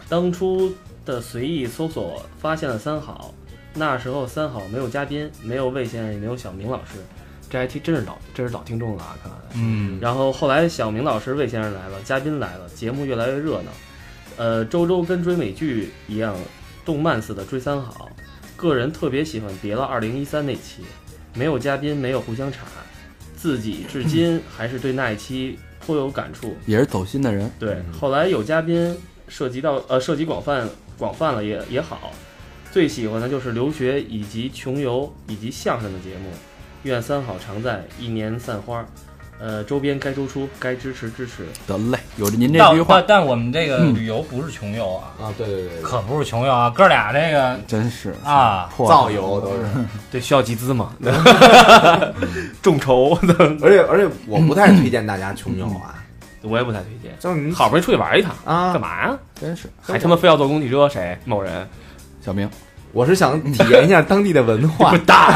当初的随意搜索发现了三好，那时候三好没有嘉宾，没有魏先生，也没有小明老师，这还听真是老，这是老听众了啊，看来。嗯，然后后来小明老师、魏先生来了，嘉宾来了，节目越来越热闹。呃，周周跟追美剧一样，动漫似的追三好。个人特别喜欢《别了二零一三》那期，没有嘉宾，没有互相插，自己至今还是对那一期颇有感触。也是走心的人。对，后来有嘉宾涉及到呃涉及广泛广泛了也也好，最喜欢的就是留学以及穷游以及相声的节目。愿三好常在，一年散花。呃，周边该输出，该支持支持。得嘞，有着您这但句话，但但我们这个旅游不是穷游啊，啊，对对对对，可不是穷游啊，哥俩这个真是啊，破造游都是。对，需要集资嘛？众筹，而 且而且，我不太推荐大家穷游啊，我也不太推荐。就是你好不容易出去玩一趟，啊干，嘛呀？真是还他妈非要坐公汽车？谁？某人？小明，我是想体验一下当地的文化。大！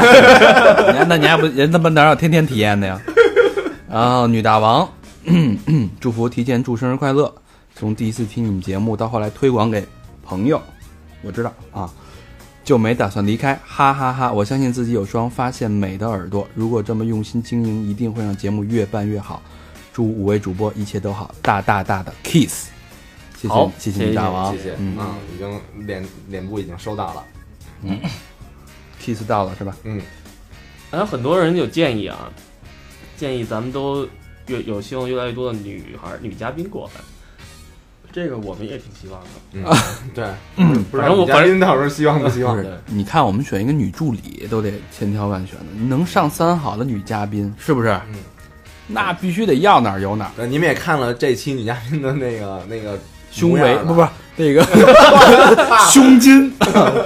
那你还不人他妈哪有天天体验的呀？然 后女大王，祝福提前祝生日快乐。从第一次听你们节目到后来推广给朋友，我知道啊，就没打算离开，哈哈哈我相信自己有双发现美的耳朵，如果这么用心经营，一定会让节目越办越好。祝五位主播一切都好，大大大的 kiss。谢谢好谢谢谢谢女大王，谢谢，嗯啊，已经脸脸部已经收到了。，kiss 到了是吧？嗯，还有很多人有建议啊，建议咱们都越有希望越来越多的女孩女嘉宾过来。这个我们也挺希望的。嗯，对，反正我女嘉宾到时候希望不希望你看我们选一个女助理都得千挑万选的，能上三好的女嘉宾是不是？嗯，那必须得要哪儿有哪儿。呃你们也看了这期女嘉宾的那个那个胸围不不是那个 胸襟，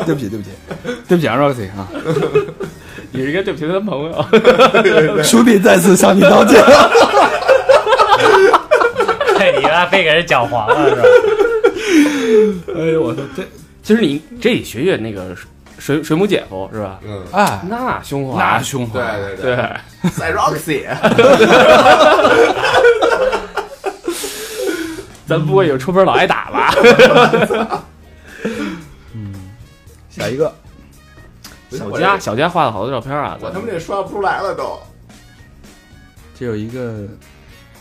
对不起对不起。对不起啊，Roxy 啊，你是一个对不起他的朋友。兄弟再次向你道歉。嘿，你妈非给人搅黄了是吧？哎呦我操，这其实你这里学学那个水水母姐夫是吧？嗯，哎那胸怀，那胸怀，对对对，在 Roxy，咱不会有出门老挨打吧？嗯下一个小佳，小佳画了好多照片啊，我他妈这刷不出来了都。这有一个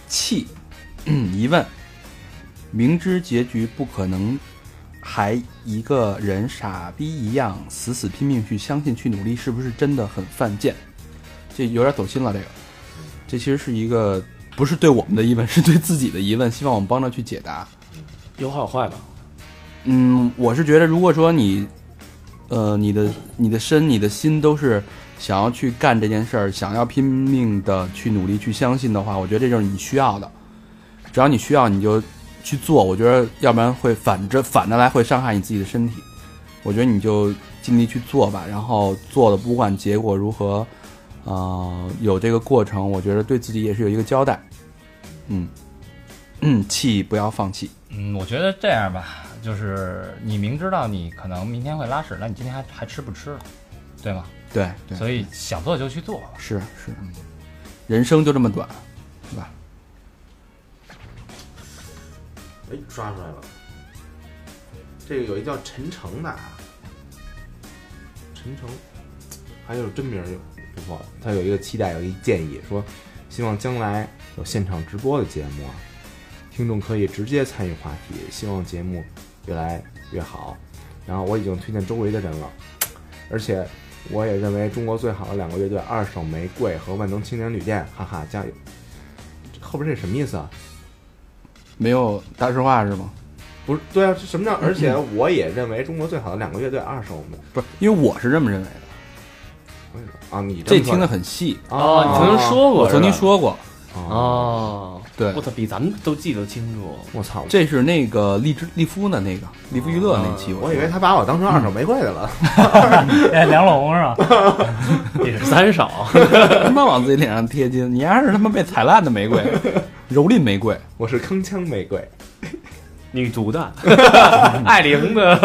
气疑问，明知结局不可能，还还一个人傻逼一样死死拼命去相信、去努力，是不是真的很犯贱？这有点走心了。这个，这其实是一个不是对我们的疑问，是对自己的疑问，希望我们帮着去解答。有好有坏吧？嗯，我是觉得，如果说你，呃，你的你的身、你的心都是想要去干这件事儿，想要拼命的去努力、去相信的话，我觉得这就是你需要的。只要你需要，你就去做。我觉得，要不然会反着 反着来，会伤害你自己的身体。我觉得你就尽力去做吧，然后做的不管结果如何，呃，有这个过程，我觉得对自己也是有一个交代。嗯，嗯，气不要放弃。嗯，我觉得这样吧，就是你明知道你可能明天会拉屎，那你今天还还吃不吃了，对吗？对对，所以想做就去做吧。是是，人生就这么短，是吧？哎，刷出来了。这个有一叫陈诚的啊，陈诚，还有真名儿有不错。他有一个期待，有一建议说，希望将来有现场直播的节目啊，听众可以直接参与话题，希望节目越来越好。然后我已经推荐周围的人了，而且我也认为中国最好的两个乐队二手玫瑰和万能青年旅店，哈哈，加油！这后边这什么意思啊？没有大实话是吗？不是，对啊，这什么叫？而且我也认为中国最好的两个乐队二手玫不是，因为我是这么认为的。瑰啊，你这听得很细，哦，你曾经说过，我曾经说过。哦，哦，对我，操，比咱们都记得清楚。我操！这是那个利之利夫的那个利夫娱乐那期，我以为他把我当成二手玫瑰的了。哎，梁龙是吧？你是三少，他妈往自己脸上贴金，你还是他妈被踩烂的玫瑰，蹂躏玫瑰。我是铿锵玫瑰。女足的，艾玲的，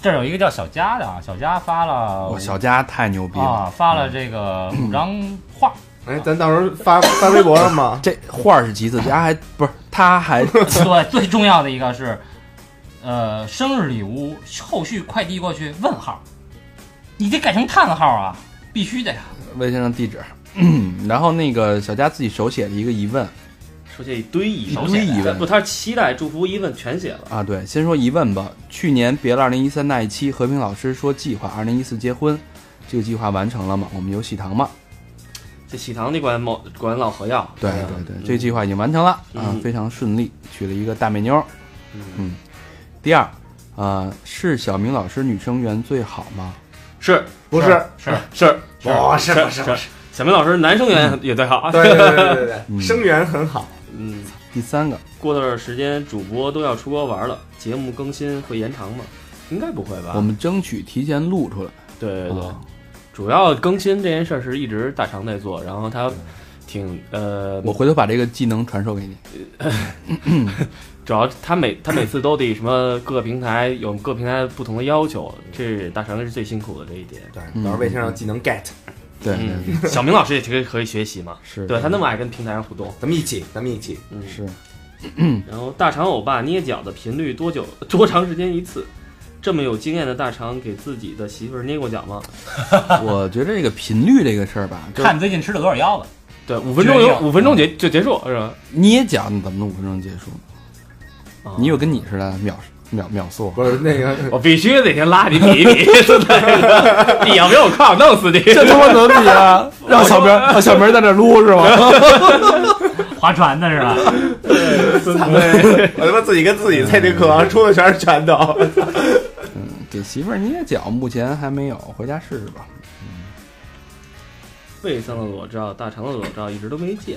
这儿有一个叫小佳的啊，小佳发了我小佳太牛逼了，啊，发了这个五张画，哎，咱到时候发发微博上吗？这画儿是其次，家还不是他还 对，最重要的一个是，呃，生日礼物后续快递过去问号，你得改成叹号啊，必须的呀。魏先生地址。然后那个小佳自己手写了一个疑问手写一堆疑一问，堆疑问不，他是期待、祝福、疑问全写了。啊，对，先说疑问吧。去年别了二零一三那一期，和平老师说计划二零一四结婚，这个计划完成了吗？我们有喜糖吗？这喜糖得管某管老何要。对嗯对对，这计划已经完成了啊嗯，非常顺利，娶了一个大美妞儿。嗯嗯，第二，呃，是小明老师女生缘最好吗？是不是，是是不是，不是，是。小明老师男生缘也最好。对对对对对生源很好。嗯，第三个，过段时间主播都要出国玩了，节目更新会延长吗？应该不会吧？我们争取提前录出来。对对对，啊主要更新这件事儿是一直大长在做，然后他挺呃，我回头把这个技能传授给你。主要他每他每次都得什么各个平台有各平台不同的要求，这是大长是最辛苦的这一点。对，嗯到时候微信上技能 get，对小明老师也可以可以学习嘛，是，对他那么爱跟平台上互动。咱们一起，咱们一起。嗯，是然后大长欧巴捏脚的频率多久多长时间一次？这么有经验的大肠给自己的媳妇儿捏过脚吗？我觉得这个频率这个事儿吧，就看你最近吃了多少药了。对，五分钟有五分钟结就结束是吧？捏脚你怎么能五分钟结束你有跟你似的秒秒秒速？不是那个，我必须得先拉你比一比，你要不要我靠弄死你？这他妈能比啊？让小明让小明在那撸是吗？划船的是吧？我他妈自己跟自己在这课上出的全是拳头。给媳妇儿捏脚，目前还没有，回家试试吧。魏桑的裸照，大肠的裸照一直都没见。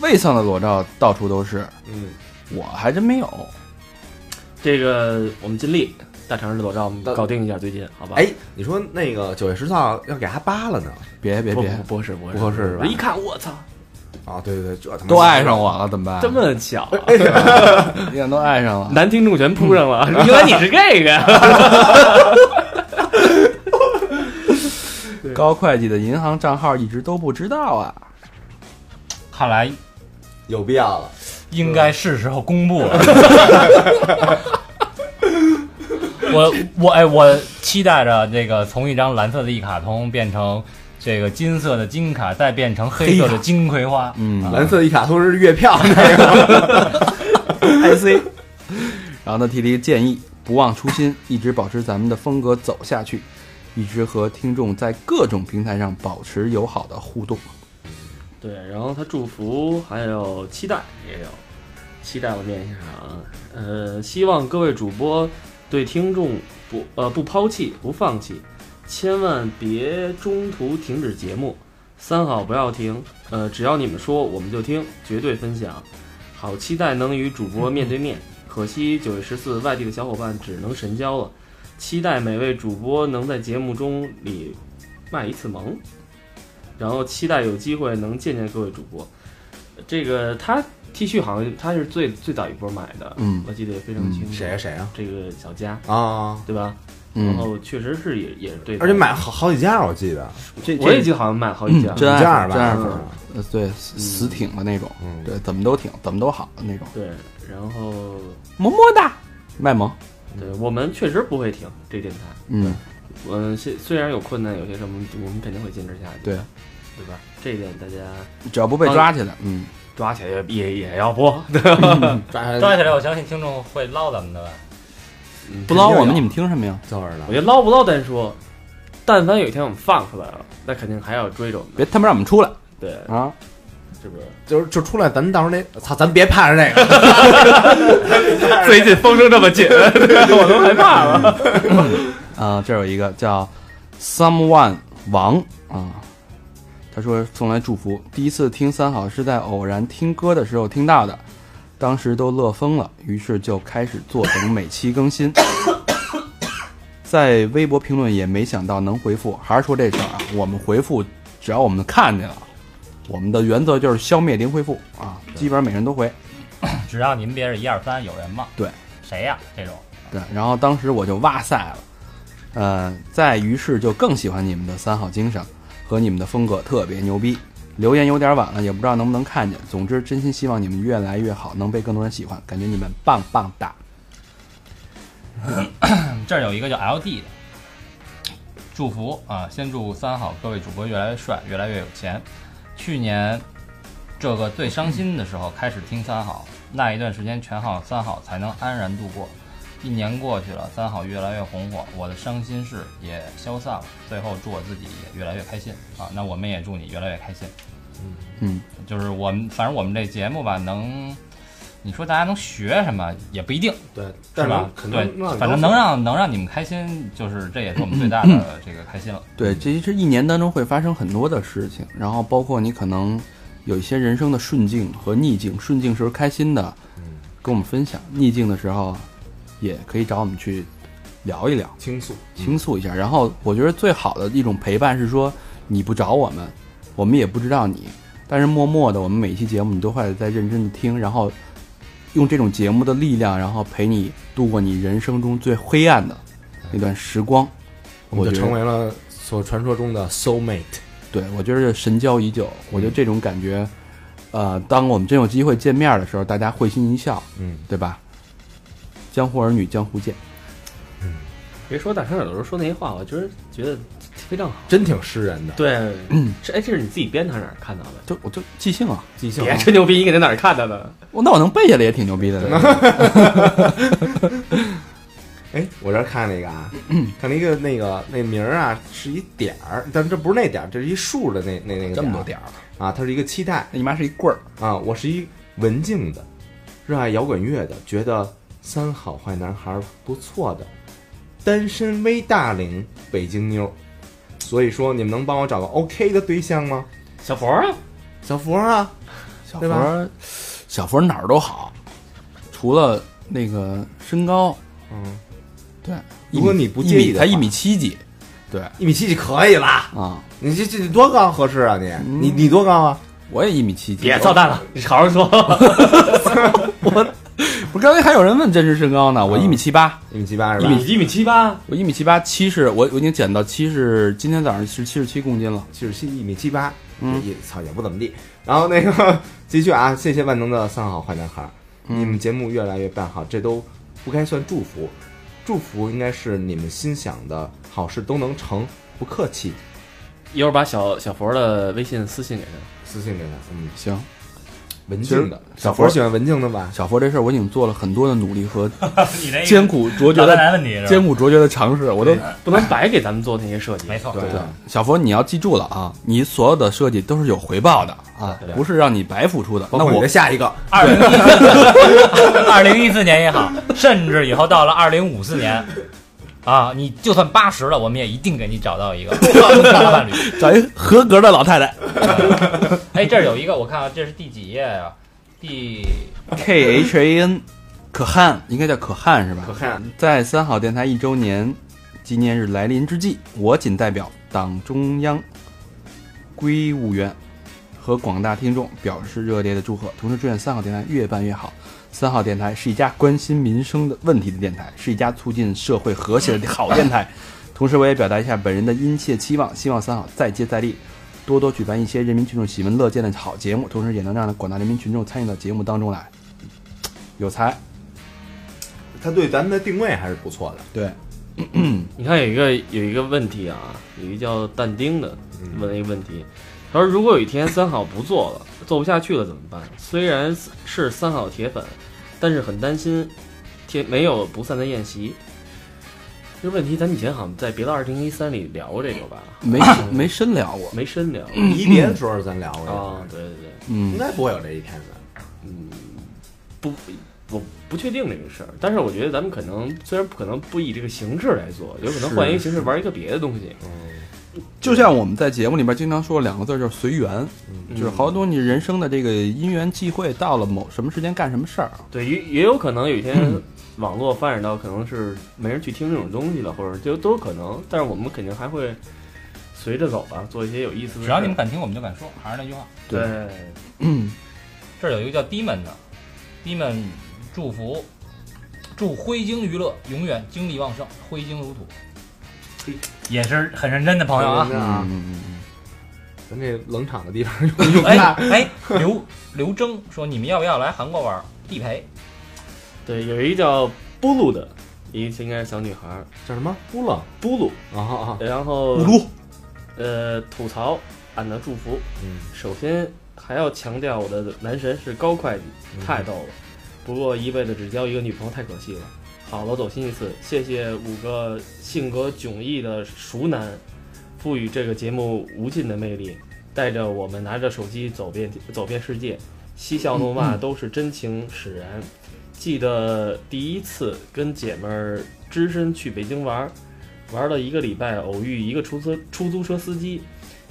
魏桑的裸照到处都是，嗯，我还真没有。这个我们尽力，大肠的裸照我们搞定一下，最近好吧？哎，你说那个九月十四号要给他扒了呢？别别别，不不是不是不合适是吧我一看我操，啊，对对对，这他妈都爱上我了，怎么办？这么巧啊，你看都爱上了。男听众全扑上了，原来你是这个呀？高会计的银行账号一直都不知道啊。看来有必要了。应该是时候公布了。我我哎，我期待着这个从一张蓝色的一卡通变成这个金色的金卡，再变成黑色的金葵花。嗯蓝色一卡通是月票那个，，IC。然后他提了一个建议：不忘初心，一直保持咱们的风格走下去，一直和听众在各种平台上保持友好的互动。对，然后他祝福还有期待也有，期待我念一下啊，呃，希望各位主播对听众不呃不抛弃不放弃，千万别中途停止节目，三好不要停，呃，只要你们说我们就听，绝对分享。好期待能与主播面对面，可惜九月十四外地的小伙伴只能神交了，期待每位主播能在节目中里卖一次萌。然后期待有机会能见见各位主播。这个他 T 恤好像他是最最早一波买的，嗯我记得也非常清楚。谁呀谁呀这个小佳，啊？对吧？然嗯，后确实是也也是对，而且买好好几家，我记得这我也记得好像买好几家。嗯真爱五件吧真爱是粉，呃，对，死死挺的那种，嗯，对，怎么都挺，怎么都好的那种，对，然后么么哒，卖萌，对我们确实不会停这电台。嗯，嗯，虽虽然有困难，有些什么我们肯定会坚持下去，对，对吧？这一点大家只要不被抓起来，嗯，抓起来也也也要播，抓 抓起来，我相信听众会捞咱们的吧。不捞我们，你们听什么呀？我觉得捞不捞单说，但凡有一天我们放出来了，那肯定还要追着我们。别他妈让我们出来对，啊！是不是？就是就出来，咱们到时候那操，咱别盼着那个，最近风声这么紧，我都害怕了。啊，这有一个叫 someone 王啊，他说送来祝福，第一次听三好是在偶然听歌的时候听到的，当时都乐疯了，于是就开始坐等每期更新。在微博评论也没想到能回复，还是说这事儿啊，我们回复只要我们看见了，我们的原则就是消灭零回复啊，基本上每人都回。只要您别是一二三有人吗？对，谁呀？这种对，然后当时我就哇塞了，呃，在于是就更喜欢你们的三好精神和你们的风格特别牛逼。留言有点晚了，也不知道能不能看见。总之，真心希望你们越来越好，能被更多人喜欢。感觉你们棒棒哒。这儿有一个叫 LD 的，祝福啊！先祝三好各位主播越来越帅，越来越有钱。去年这个最伤心的时候开始听三好，那一段时间全好三好才能安然度过。一年过去了，三好越来越红火，我的伤心事也消散了。最后祝我自己也越来越开心啊！那我们也祝你越来越开心。嗯嗯，就是我们反正我们这节目吧，能你说大家能学什么也不一定，对，是吧？可对反正能让能让你们开心，就是这也是我们最大的 这个开心了。对，这是一年当中会发生很多的事情，然后包括你可能有一些人生的顺境和逆境。顺境时候开心的，跟我们分享；逆境的时候，也可以找我们去聊一聊。倾诉，倾诉一下。然后我觉得最好的一种陪伴是说，你不找我们，我们也不知道你，但是默默的，我们每一期节目你都会在认真的听，然后用这种节目的力量，然后陪你度过你人生中最黑暗的那段时光。我们就成为了所传说中的 soul mate。对，我觉得神交已久。我觉得这种感觉，呃，当我们真有机会见面的时候，大家会心一笑，嗯，对吧？江湖儿女，江湖见。嗯别说大声有的时候说那些话，我就是觉得非常好。真挺诗人的，对，嗯，这哎，这是你自己编的还是哪儿看到的？就我就即兴啊，即兴别吹牛逼，你给在哪儿看到的？我那我能背下来也挺牛逼的。哎，我这儿看那个啊，看了一个那个那名儿啊，是一点儿，但这不是那点儿，这是一竖的那那那个这么多点儿，啊，它是一个期待那你妈是一棍儿。啊，我是一文静的，热爱摇滚乐的，觉得三好坏男孩不错的，单身微大龄北京妞儿，所以说你们能帮我找个 OK 的对象吗？小佛啊，小佛啊，小对吧？佛儿，小佛儿哪儿都好，除了那个身高，嗯，对，如果你不一介意才一米七几，对。一米七几可以啦，啊，你这这你多高合适啊你？嗯。你你多高啊？我也一米七几。别操蛋了，你好好说。不是刚才还有人问真实身高呢，我嗯一米七八，一米七八是吧？一米一米七八，我一米七八，七十我我已经减到七十今天早上是七十七公斤了。七十七一米七八，嗯。也操也不怎么地。然后那个继续啊，谢谢万能的三好坏男孩，嗯。你们节目越来越办好，这都不该算祝福，祝福应该是你们心想的好事都能成，不客气，一会儿把小小佛的微信私信给他。私信给他。嗯，行，文静的，小佛喜欢文静的吧？小佛这事儿我已经做了很多的努力和 艰苦卓绝的？艰苦卓绝的尝试，我都不能白给咱们做那些设计。没错，对对，小佛，你要记住了啊，你所有的设计都是有回报的啊，不是让你白付出的。那我包括你的下一个，二零一四 二零一四年也好，甚至以后到了二零五四年。啊，你就算八十了，我们也一定给你找到一个 大伴侣。找一合格的老太太。哎，这儿有一个，我看看这是第几页呀、第 K H A N，可汗应该叫可汗是吧？可汗在三好电台一周年纪念日来临之际，我仅代表党中央归务员和广大听众表示热烈的祝贺，同时祝愿三好电台越办越好。三号电台是一家关心民生的问题的电台，是一家促进社会和谐的 好电台。同时，我也表达一下本人的殷切期望，希望三好再接再厉，多多举办一些人民群众喜闻乐见的好节目，同时也能让广大人民群众参与到节目当中来。有才，他对咱们的定位还是不错的。对，你看有一个有一个问题啊，有一个叫但丁的问了一个问题，他说如果有一天三好不做了，做不下去了怎么办？虽然是三好铁粉，但是很担心铁没有不散的宴席。这个问题咱以前好像在别的二零一三里聊过这个吧？没没深聊过。没深聊离别的时候咱聊过这个啊，对对对，嗯应，该不会有这一天的。嗯不，不不确定这个事儿，但是我觉得咱们可能虽然不可能不以这个形式来做，有可能换一个形式玩一个别的东西。就像我们在节目里边经常说两个字，就是随缘，嗯就是好多你人生的这个因缘际会，到了某什么时间干什么事儿。对，也也有可能有一天 网络发展到可能是没人去听这种东西了，或者就都有可能。但是我们肯定还会随着走吧，做一些有意思的事儿。只要你们敢听，我们就敢说。还是那句话，对，嗯，这儿有一个叫 Demon 的，Demon 祝福，祝灰鲸娱乐永远精力旺盛，挥金如土。也是很认真的朋友啊。啊，嗯嗯嗯咱这冷场的地方用用哎。哎，刘刘征说你们要不要来韩国玩？地陪对，有一个叫布鲁的，一个应该是小女孩儿，叫什么？布鲁布鲁，啊啊！然后布鲁，呃吐槽俺的祝福。嗯，首先还要强调我的男神是高会计，太逗了。不过一辈子只交一个女朋友太可惜了。好了，走心一次，谢谢五个性格迥异的熟男，赋予这个节目无尽的魅力，带着我们拿着手机走遍走遍世界，嬉笑怒骂都是真情使然。记得第一次跟姐们儿只身去北京玩儿，玩了一个礼拜，偶遇一个出租出租车司机，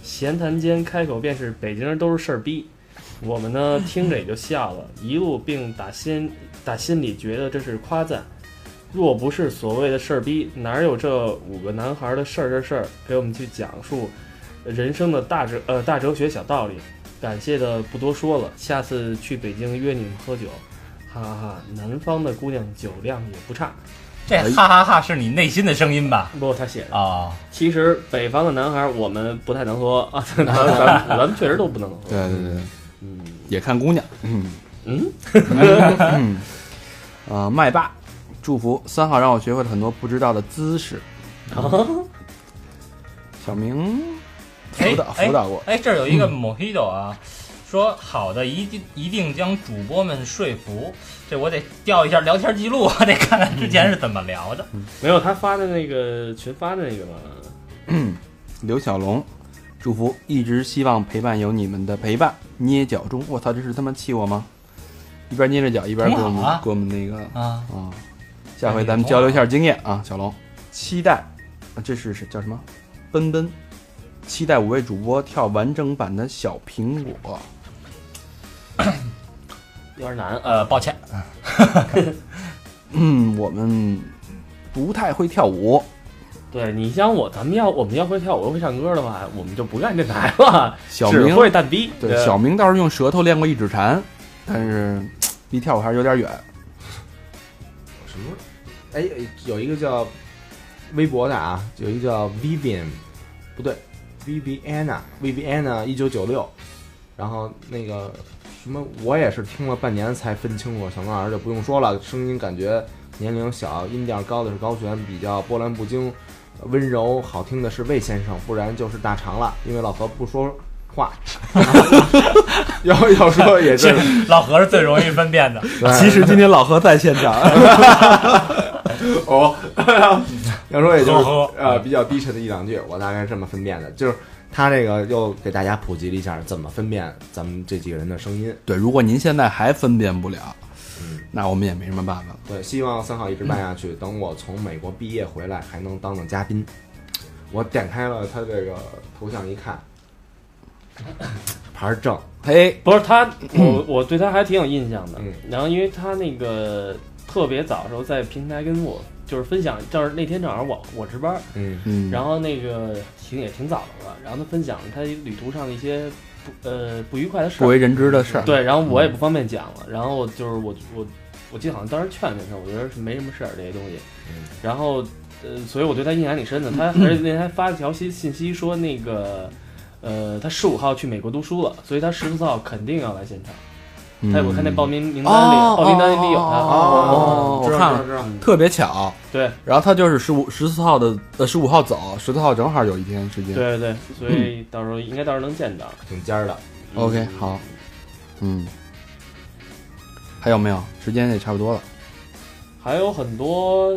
闲谈间开口便是北京人都是事儿逼。我们呢听着也就笑了，一路并打心打心里觉得这是夸赞。若不是所谓的事儿逼，哪有这五个男孩的事儿事儿事儿给我们去讲述人生的大哲呃大哲学小道理？感谢的不多说了，下次去北京约你们喝酒，哈哈哈！南方的姑娘酒量也不差。这哈哈哈是你内心的声音吧？不他写的，啊，其实北方的男孩我们不太能喝啊，咱咱咱咱们确实都不能喝。对对对，嗯也看姑娘。嗯嗯，嗯，啊，麦霸，祝福三号让我学会了很多不知道的姿势。小明辅导哎辅导过，哎，这儿有一个 Mojito 啊，说好的一定一定将主播们说服。这我得调一下聊天记录，我 得看看之前是怎么聊的。没有他发的那个群发的那个嘛，刘小龙，祝福一直希望陪伴有你们的陪伴。捏脚中，我操，这是他妈气我吗？一边捏着脚一边给我们、啊给我们那个啊，啊，下回咱们交流一下经验啊，小龙，期待，啊这是是叫什么？奔奔，期待五位主播跳完整版的小苹果。有点难。呃，抱歉，嗯，我们不太会跳舞，对你像我，咱们要我们要会跳舞又会唱歌的话，我们就不干这台了，只小明会蛋逼。对小明倒是用舌头练过一指禅，但是 离跳舞还是有点远。什么？哎，有一个叫微博的啊，有一个叫 Vivian，不对，Viviana，Viviana 一九九六，然后那个什么，我也是听了半年才分清楚。小龙老师就不用说了，声音感觉年龄小，音调高的是高璇，比较波澜不惊，温柔好听的是魏先生，不然就是大肠了。因为老何不说话。要要说也是，老何是最容易分辨的。其实今天老何在现场，哦，要说也就是呃比较低沉的一两句，我大概是这么分辨的，就是他这个又给大家普及了一下怎么分辨咱们这几个人的声音。对，如果您现在还分辨不了，嗯，那我们也没什么办法。对，希望三号一直办下去，等我从美国毕业回来还能当当嘉宾。我点开了他这个头像一看，牌儿正，嘿，不是他，我我对他还挺有印象的。嗯然后因为他那个特别早的时候在平台跟我就是分享，就是那天正好我我值班，嗯嗯，然后那个挺也挺早的了，然后他分享他旅途上的一些不呃不愉快的事，不为人知的事儿，对，然后我也不方便讲了，然后就是我我我记得好像当时劝劝他，我觉得是没什么事儿这些东西，嗯。然后呃，所以我对他印象挺深的。他 而且那天还发了条信信息说那个呃，他十五号去美国读书了，所以他十四号肯定要来现场。嗯，他我看那报名名单里，哦报名单里有他。哦我看了特别巧，对然后他就是十五十四号的呃十五号走，十四号正好有一天时间。对对，所以到时候应该到时候能见到。挺尖儿的。OK，好，嗯，还有没有？时间也差不多了。还有很多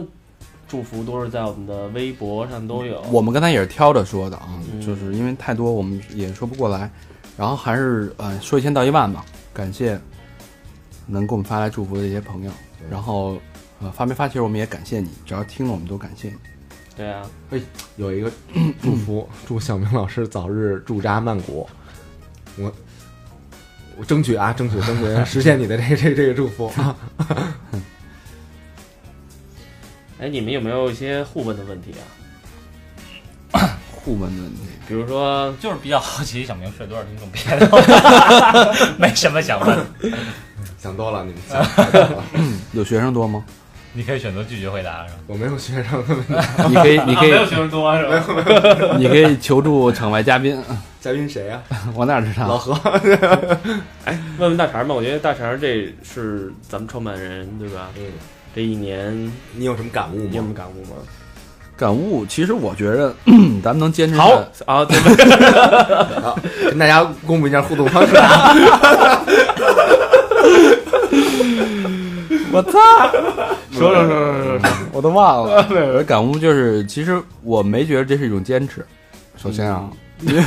祝福都是在我们的微博上都有。我们刚才也是挑着说的啊，嗯就是因为太多我们也说不过来，然后还是呃说一千道一万吧，感谢能给我们发来祝福的这些朋友，然后呃发没发其实我们也感谢你，只要听了我们都感谢你。对啊，有一个祝福，祝小明老师早日驻扎曼谷。我我争取啊，争取争取实现你的这个 这个这个祝福啊。哎，你们有没有一些互问的问题啊？互问的问题，比如说，就是比较好奇小明睡多少听众，别的 没什么想问，想多了，你们想了。有学生多吗？你可以选择拒绝回答，是吧？我没有学生的问题。你可以，你可以，学生多是吧？你可以求助场外嘉宾，嘉宾谁呀、我哪知道？老何。哎问问大肠吧，我觉得大肠这是咱们创办人对吧？嗯，这一年你有什么感悟你有什么？感悟吗？感悟，其实我觉得 咱们能坚持好啊，对吧？好，跟大家公布一下互动方式啊。我操！说说说说说说，我都忘了。我的感悟就是，其实我没觉得这是一种坚持。首先啊，因为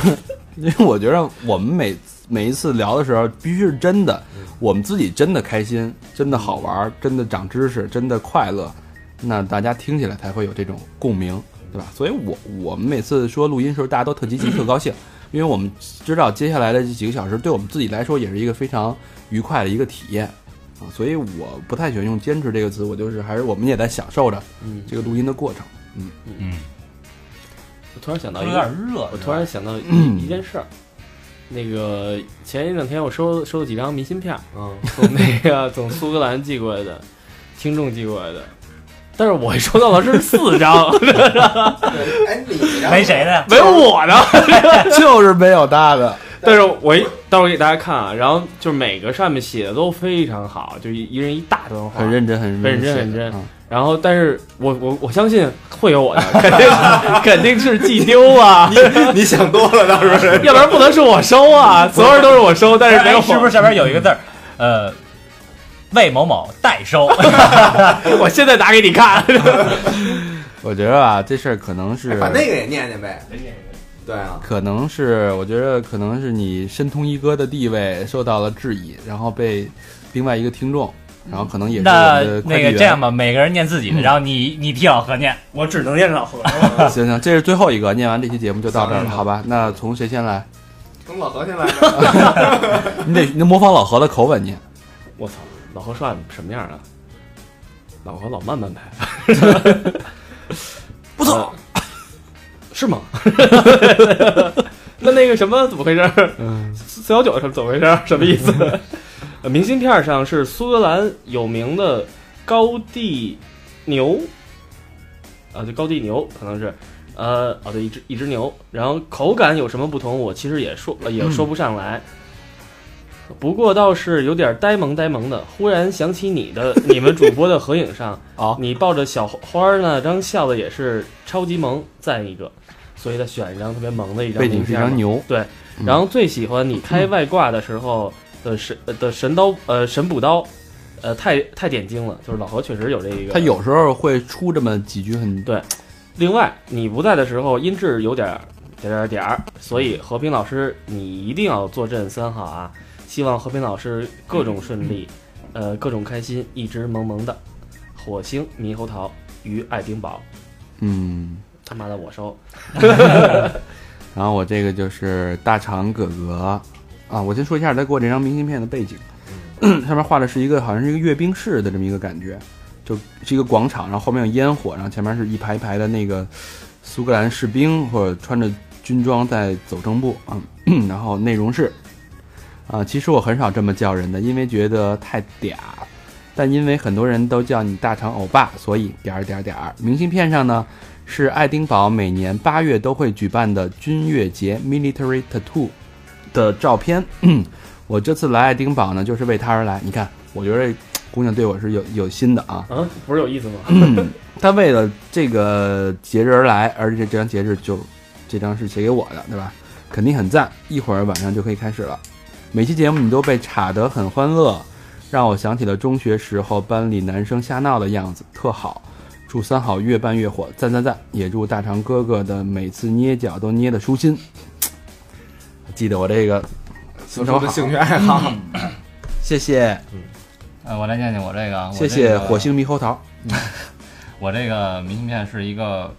因为我觉得我们每每一次聊的时候，必须是真的，我们自己真的开心，真的好玩，真的长知识，真的快乐，那大家听起来才会有这种共鸣，对吧？所以我我们每次说录音的时候，大家都特积极、特高兴，因为我们知道接下来的这几个小时对我们自己来说也是一个非常愉快的一个体验。啊，所以我不太喜欢用“坚持”这个词，我就是还是我们也在享受着嗯，这个录音的过程。嗯嗯，我突然想到有，点热。我突然想到嗯 一一件事儿。那个前一两天我收收了几张明信片儿，嗯，从那个从苏格兰寄过来的，听众寄过来的，但是我收到的是四张，哎，你没谁的，没有我的。就是没有大的，但是我一到时候给大家看啊，然后就是每个上面写的都非常好，就一一人一大段话，很认真，很很认真很认真然后，但是我我我相信会有我的，肯定肯定是寄丢啊，你你想多了，倒是。要不然不能是我收啊，所有人都是我收，但是没有哎是不是上面有一个字儿？呃，魏某某代收。我现在打给你看。我觉得啊，这事儿可能是哎把那个也念念呗。对啊，可能是，我觉得可能是你申通一哥的地位受到了质疑，然后被另外一个听众，然后可能也是那个这样吧，每个人念自己的，然后你你替老何念。我只能念老何。行行，这是最后一个，念完这期节目就到这儿了，好吧？那从谁先来？从老何先来 着。你得你得模仿老何的口吻念。我操，老何说话什么样啊？老何老慢慢拍。不错，是吗？那那个什么怎么回事？嗯，四幺九是怎么回事？什么意思？呃明信片上是苏格兰有名的高地牛，啊，对，高地牛可能是，呃，哦，对，一只一只牛，然后口感有什么不同？我其实也说呃也说不上来。不过倒是有点呆萌呆萌的，忽然想起你的你们主播的合影上，啊，你抱着小花儿那张笑的也是超级萌，赞一个，所以他选一张特别萌的一张背景非常牛，对然后最喜欢你开外挂的时候的神呃的神刀呃神补刀，呃太太点睛了，就是老何确实有这一个。他有时候会出这么几句很对另外，你不在的时候音质有点儿点儿点儿，所以和平老师你一定要坐镇三好啊！希望和平老师各种顺利，呃，各种开心，一直萌萌的。火星猕猴桃与爱丁堡，嗯。他妈的我收。然后我这个就是大肠哥哥啊，我先说一下他给我这张明信片的背景，上面画的是一个好像是一个阅兵式的这么一个感觉，就是一个广场，然后后面有烟火，然后前面是一排一排的那个苏格兰士兵或者穿着军装在走正步啊，然后内容是啊，其实我很少这么叫人的，因为觉得太嗲，但因为很多人都叫你大肠欧巴，所以点儿点儿点儿。明信片上呢。是爱丁堡每年八月都会举办的军乐节 （Military Tattoo） 的照片。我这次来爱丁堡呢，就是为他而来。你看，我觉得这姑娘对我是有有心的啊。啊，不是有意思吗？她为了这个节日而来，而且这张节日就这张是写给我的，对吧？肯定很赞。一会儿晚上就可以开始了。每期节目你都被插得很欢乐，让我想起了中学时候班里男生瞎闹的样子，特好。祝三好越办越火，赞赞赞！也祝大长哥哥的每次捏脚都捏得舒心。记得我这个所说的兴趣爱好，谢谢，呃，我来念念我这个，我谢谢火星猕猴桃。我这个明信片是一个，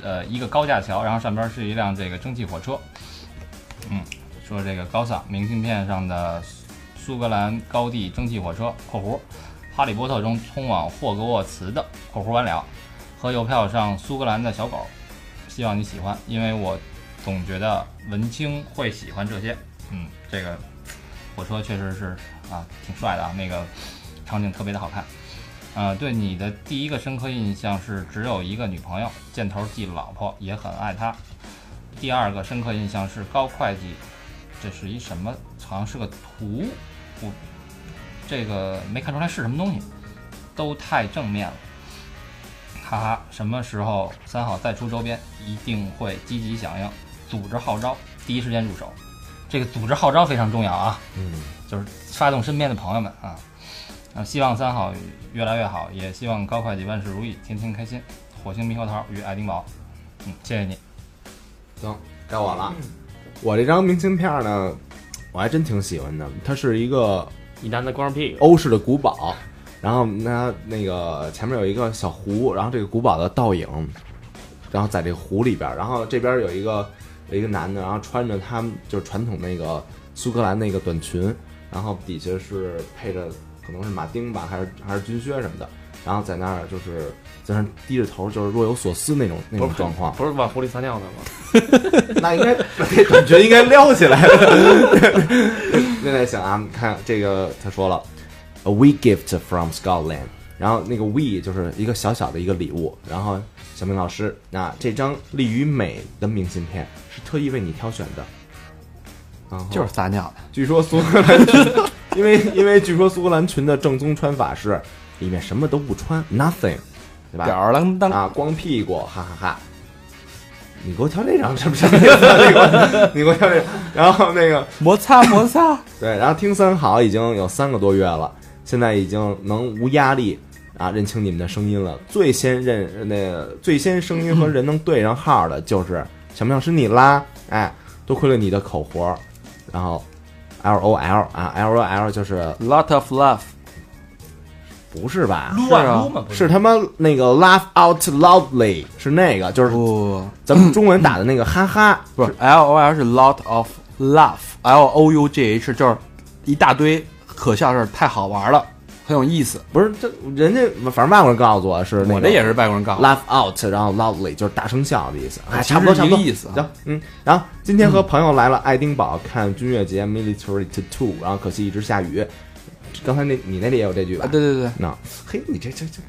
呃，一个高架桥，然后上边是一辆这个蒸汽火车。嗯，说这个高萨明信片上的苏格兰高地蒸汽火车（括弧哈利波特中通往霍格沃茨的（括弧完了）和邮票上苏格兰的小狗。希望你喜欢，因为我总觉得文青会喜欢这些。嗯，这个火车确实是啊，挺帅的啊，那个场景特别的好看。呃，对你的第一个深刻印象是只有一个女朋友，箭头记老婆，也很爱她。第二个深刻印象是高会计，这是一什么？好像是个图，我这个没看出来是什么东西，都太正面了。哈哈，什么时候三好再出周边，一定会积极响应，组织号召，第一时间入手。这个组织号召非常重要啊，嗯，就是发动身边的朋友们啊。啊，希望三好越来越好，也希望高会计万事如意，天天开心。火星猕猴桃与爱丁堡，嗯，谢谢你。行，该我了。我这张明信片呢，我还真挺喜欢的。它是一个一男的光屁股，欧式的古堡，然后那那个前面有一个小湖，然后这个古堡的倒影，然后在这湖里边，然后这边有一个有一个男的，然后穿着他们就是传统那个苏格兰那个短裙，然后底下是配着可能是马丁吧，还是还是军靴什么的，然后在那儿就是在那儿低着头，就是若有所思那种那种状况。不是往湖里撒尿的吗？那应该这感觉应该撩起来了。现在想啊，看这个他说了，a wee gift from Scotland，然后那个 we 就是一个小小的一个礼物，然后小明老师，那这张利于美的明信片是特意为你挑选的，然就是撒尿的，据说苏格兰，因为因为据说苏格兰裙的正宗穿法是里面什么都不穿，nothing，对吧？吊儿郎当。啊，光屁股，哈哈哈你给我挑这张什么什么意思？你给我，你给我挑这张。然后那个摩擦摩擦，对，然后听三好已经有三个多月了，现在已经能无压力啊认清你们的声音了。最先认那个最先声音和人能对上号的就是想不想是你啦，哎，多亏了你的口活儿。然后 L O L 啊，L O L 就是 lot of love，不是吧？撸是啊。啊撸嘛，不是。他妈那个 laugh out loudly，是那个，就是咱们中文打的那个哈哈，不是 L O L 是 lot of laugh，L O U G H 就是一大堆可笑事儿，太好玩了，很有意思。不是这人家反正外国人告诉我是那个我这也是外国人告诉我。laugh out，然后 loudly 就是大声笑的意思，哎，差不多差不多。一个意思啊。行，嗯，然后今天和朋友来了爱丁堡看军乐节 military tattoo，然后可惜一直下雨。刚才那你那里也有这句吧？啊，对对对，那嘿，你这这这，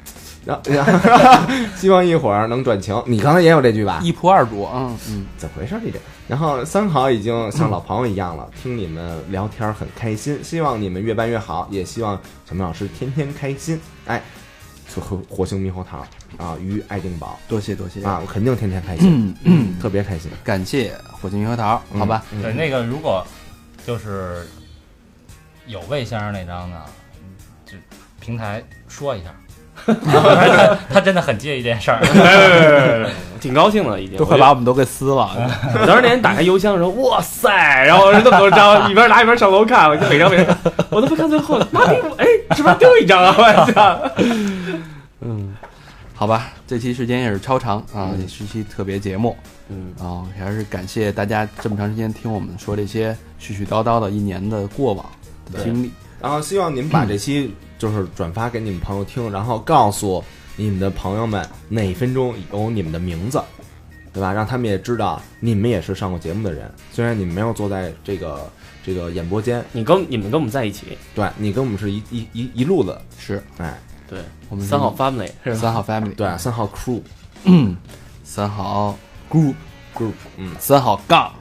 然后然后希望一会儿能转晴。你刚才也有这句吧？一仆二主，嗯嗯，怎么回事儿？你这，然后三好已经像老朋友一样了，听你们聊天儿很开心，希望你们越办越好，也希望小明老师天天开心。哎，火火星猕猴桃啊，于爱丁堡多谢多谢啊，我肯定天天开心，嗯嗯，特别开心。感谢火星猕猴桃，好吧，嗯对，那个如果就是有魏先生那张呢，就平台说一下。他 他真的很介意这件事儿，挺高兴的，已经都快把我们都给撕了。我当时那天打开邮箱的时候，哇塞！然后人这么多张，一边拿一边上楼看，我就每张每张，我都不看最后，妈逼！哎，是不是丢一张啊？我操！嗯好吧，这期时间也是超长啊，也是一期特别节目嗯，啊，还是感谢大家这么长时间听我们说这些絮絮叨叨的一年的过往的经历。然后希望你们把这期就是转发给你们朋友听，然后告诉你们的朋友们哪一分钟有你们的名字，对吧？让他们也知道你们也是上过节目的人，虽然你们没有坐在这个这个演播间，你跟你们跟我们在一起，对你跟我们是一一一一路子，是。哎，对，我们三号 family 是？三号 family，对，三号 crew 嗯，三号 group，group，嗯，三号杠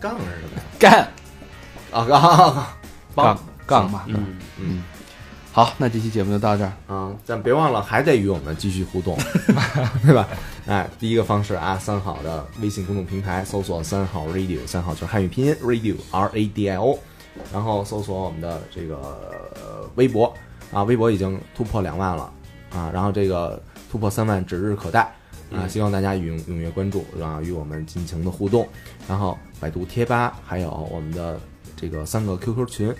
杠是什么呀？干啊杠杠杠嘛。嗯，嗯好，那这期节目就到这儿。啊，但别忘了还得与我们继续互动，对吧？哎，第一个方式啊，三好的微信公众平台搜索“三好 radio”，三好就是汉语拼音 radio r a d i o，然后搜索我们的这个、呃、微博啊，微博已经突破两万了啊，然后这个突破三万指日可待啊，希望大家踊踊跃关注，啊，与我们尽情的互动，然后百度贴吧还有我们的这个三个 QQ 群。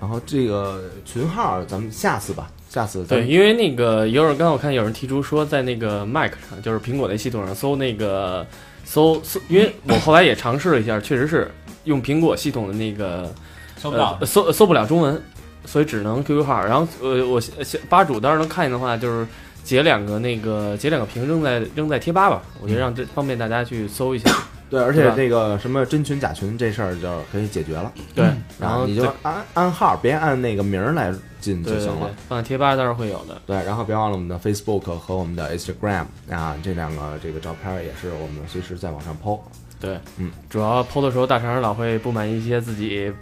然后这个群号，咱们下次吧，下次咱对，因为那个有人刚我看有人提出说，在那个 Mac 上，就是苹果那系统上搜那个搜搜，因为我后来也尝试了一下，确实是用苹果系统的那个搜不到呃、。搜搜不了中文，所以只能 QQ 号。然后呃，我吧主当时能看见的话，就是截两个那个截两个屏扔在扔在贴吧吧，我觉得让这方便大家去搜一下。对，而且这个什么真群假群这事儿就可以解决了。对，然然后你就按按号，别按那个名儿来进就行了。，放在贴吧倒是会有的。对，然后别忘了我们的 Facebook 和我们的 Instagram 啊，这两个这个照片儿也是我们随时在网上 PO。对，嗯，主要 PO 的时候，大肠老会不满意一些自己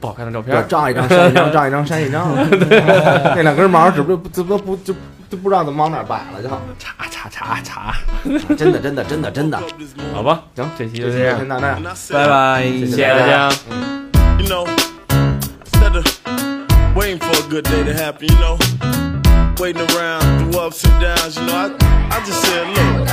不好看的照片。照一张删一张，照一张删一张。那两根毛儿指不不不不就就不知道怎么往哪儿摆了，就查查查查，真的真的真的真的。好吧，行，这期就就这样先，到这儿。拜拜，谢谢大家。You know, instead of waiting for a good day to happen, you know, waiting around through ups and downs, you know, I, I just said, look.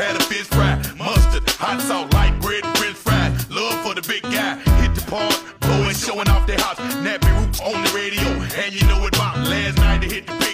Had a fish fry, mustard, hot sauce, light bread, french fries. Love for the big guy, hit the park, blowing, showing off their house. Nappy roots on the radio, and you know it about last night to hit the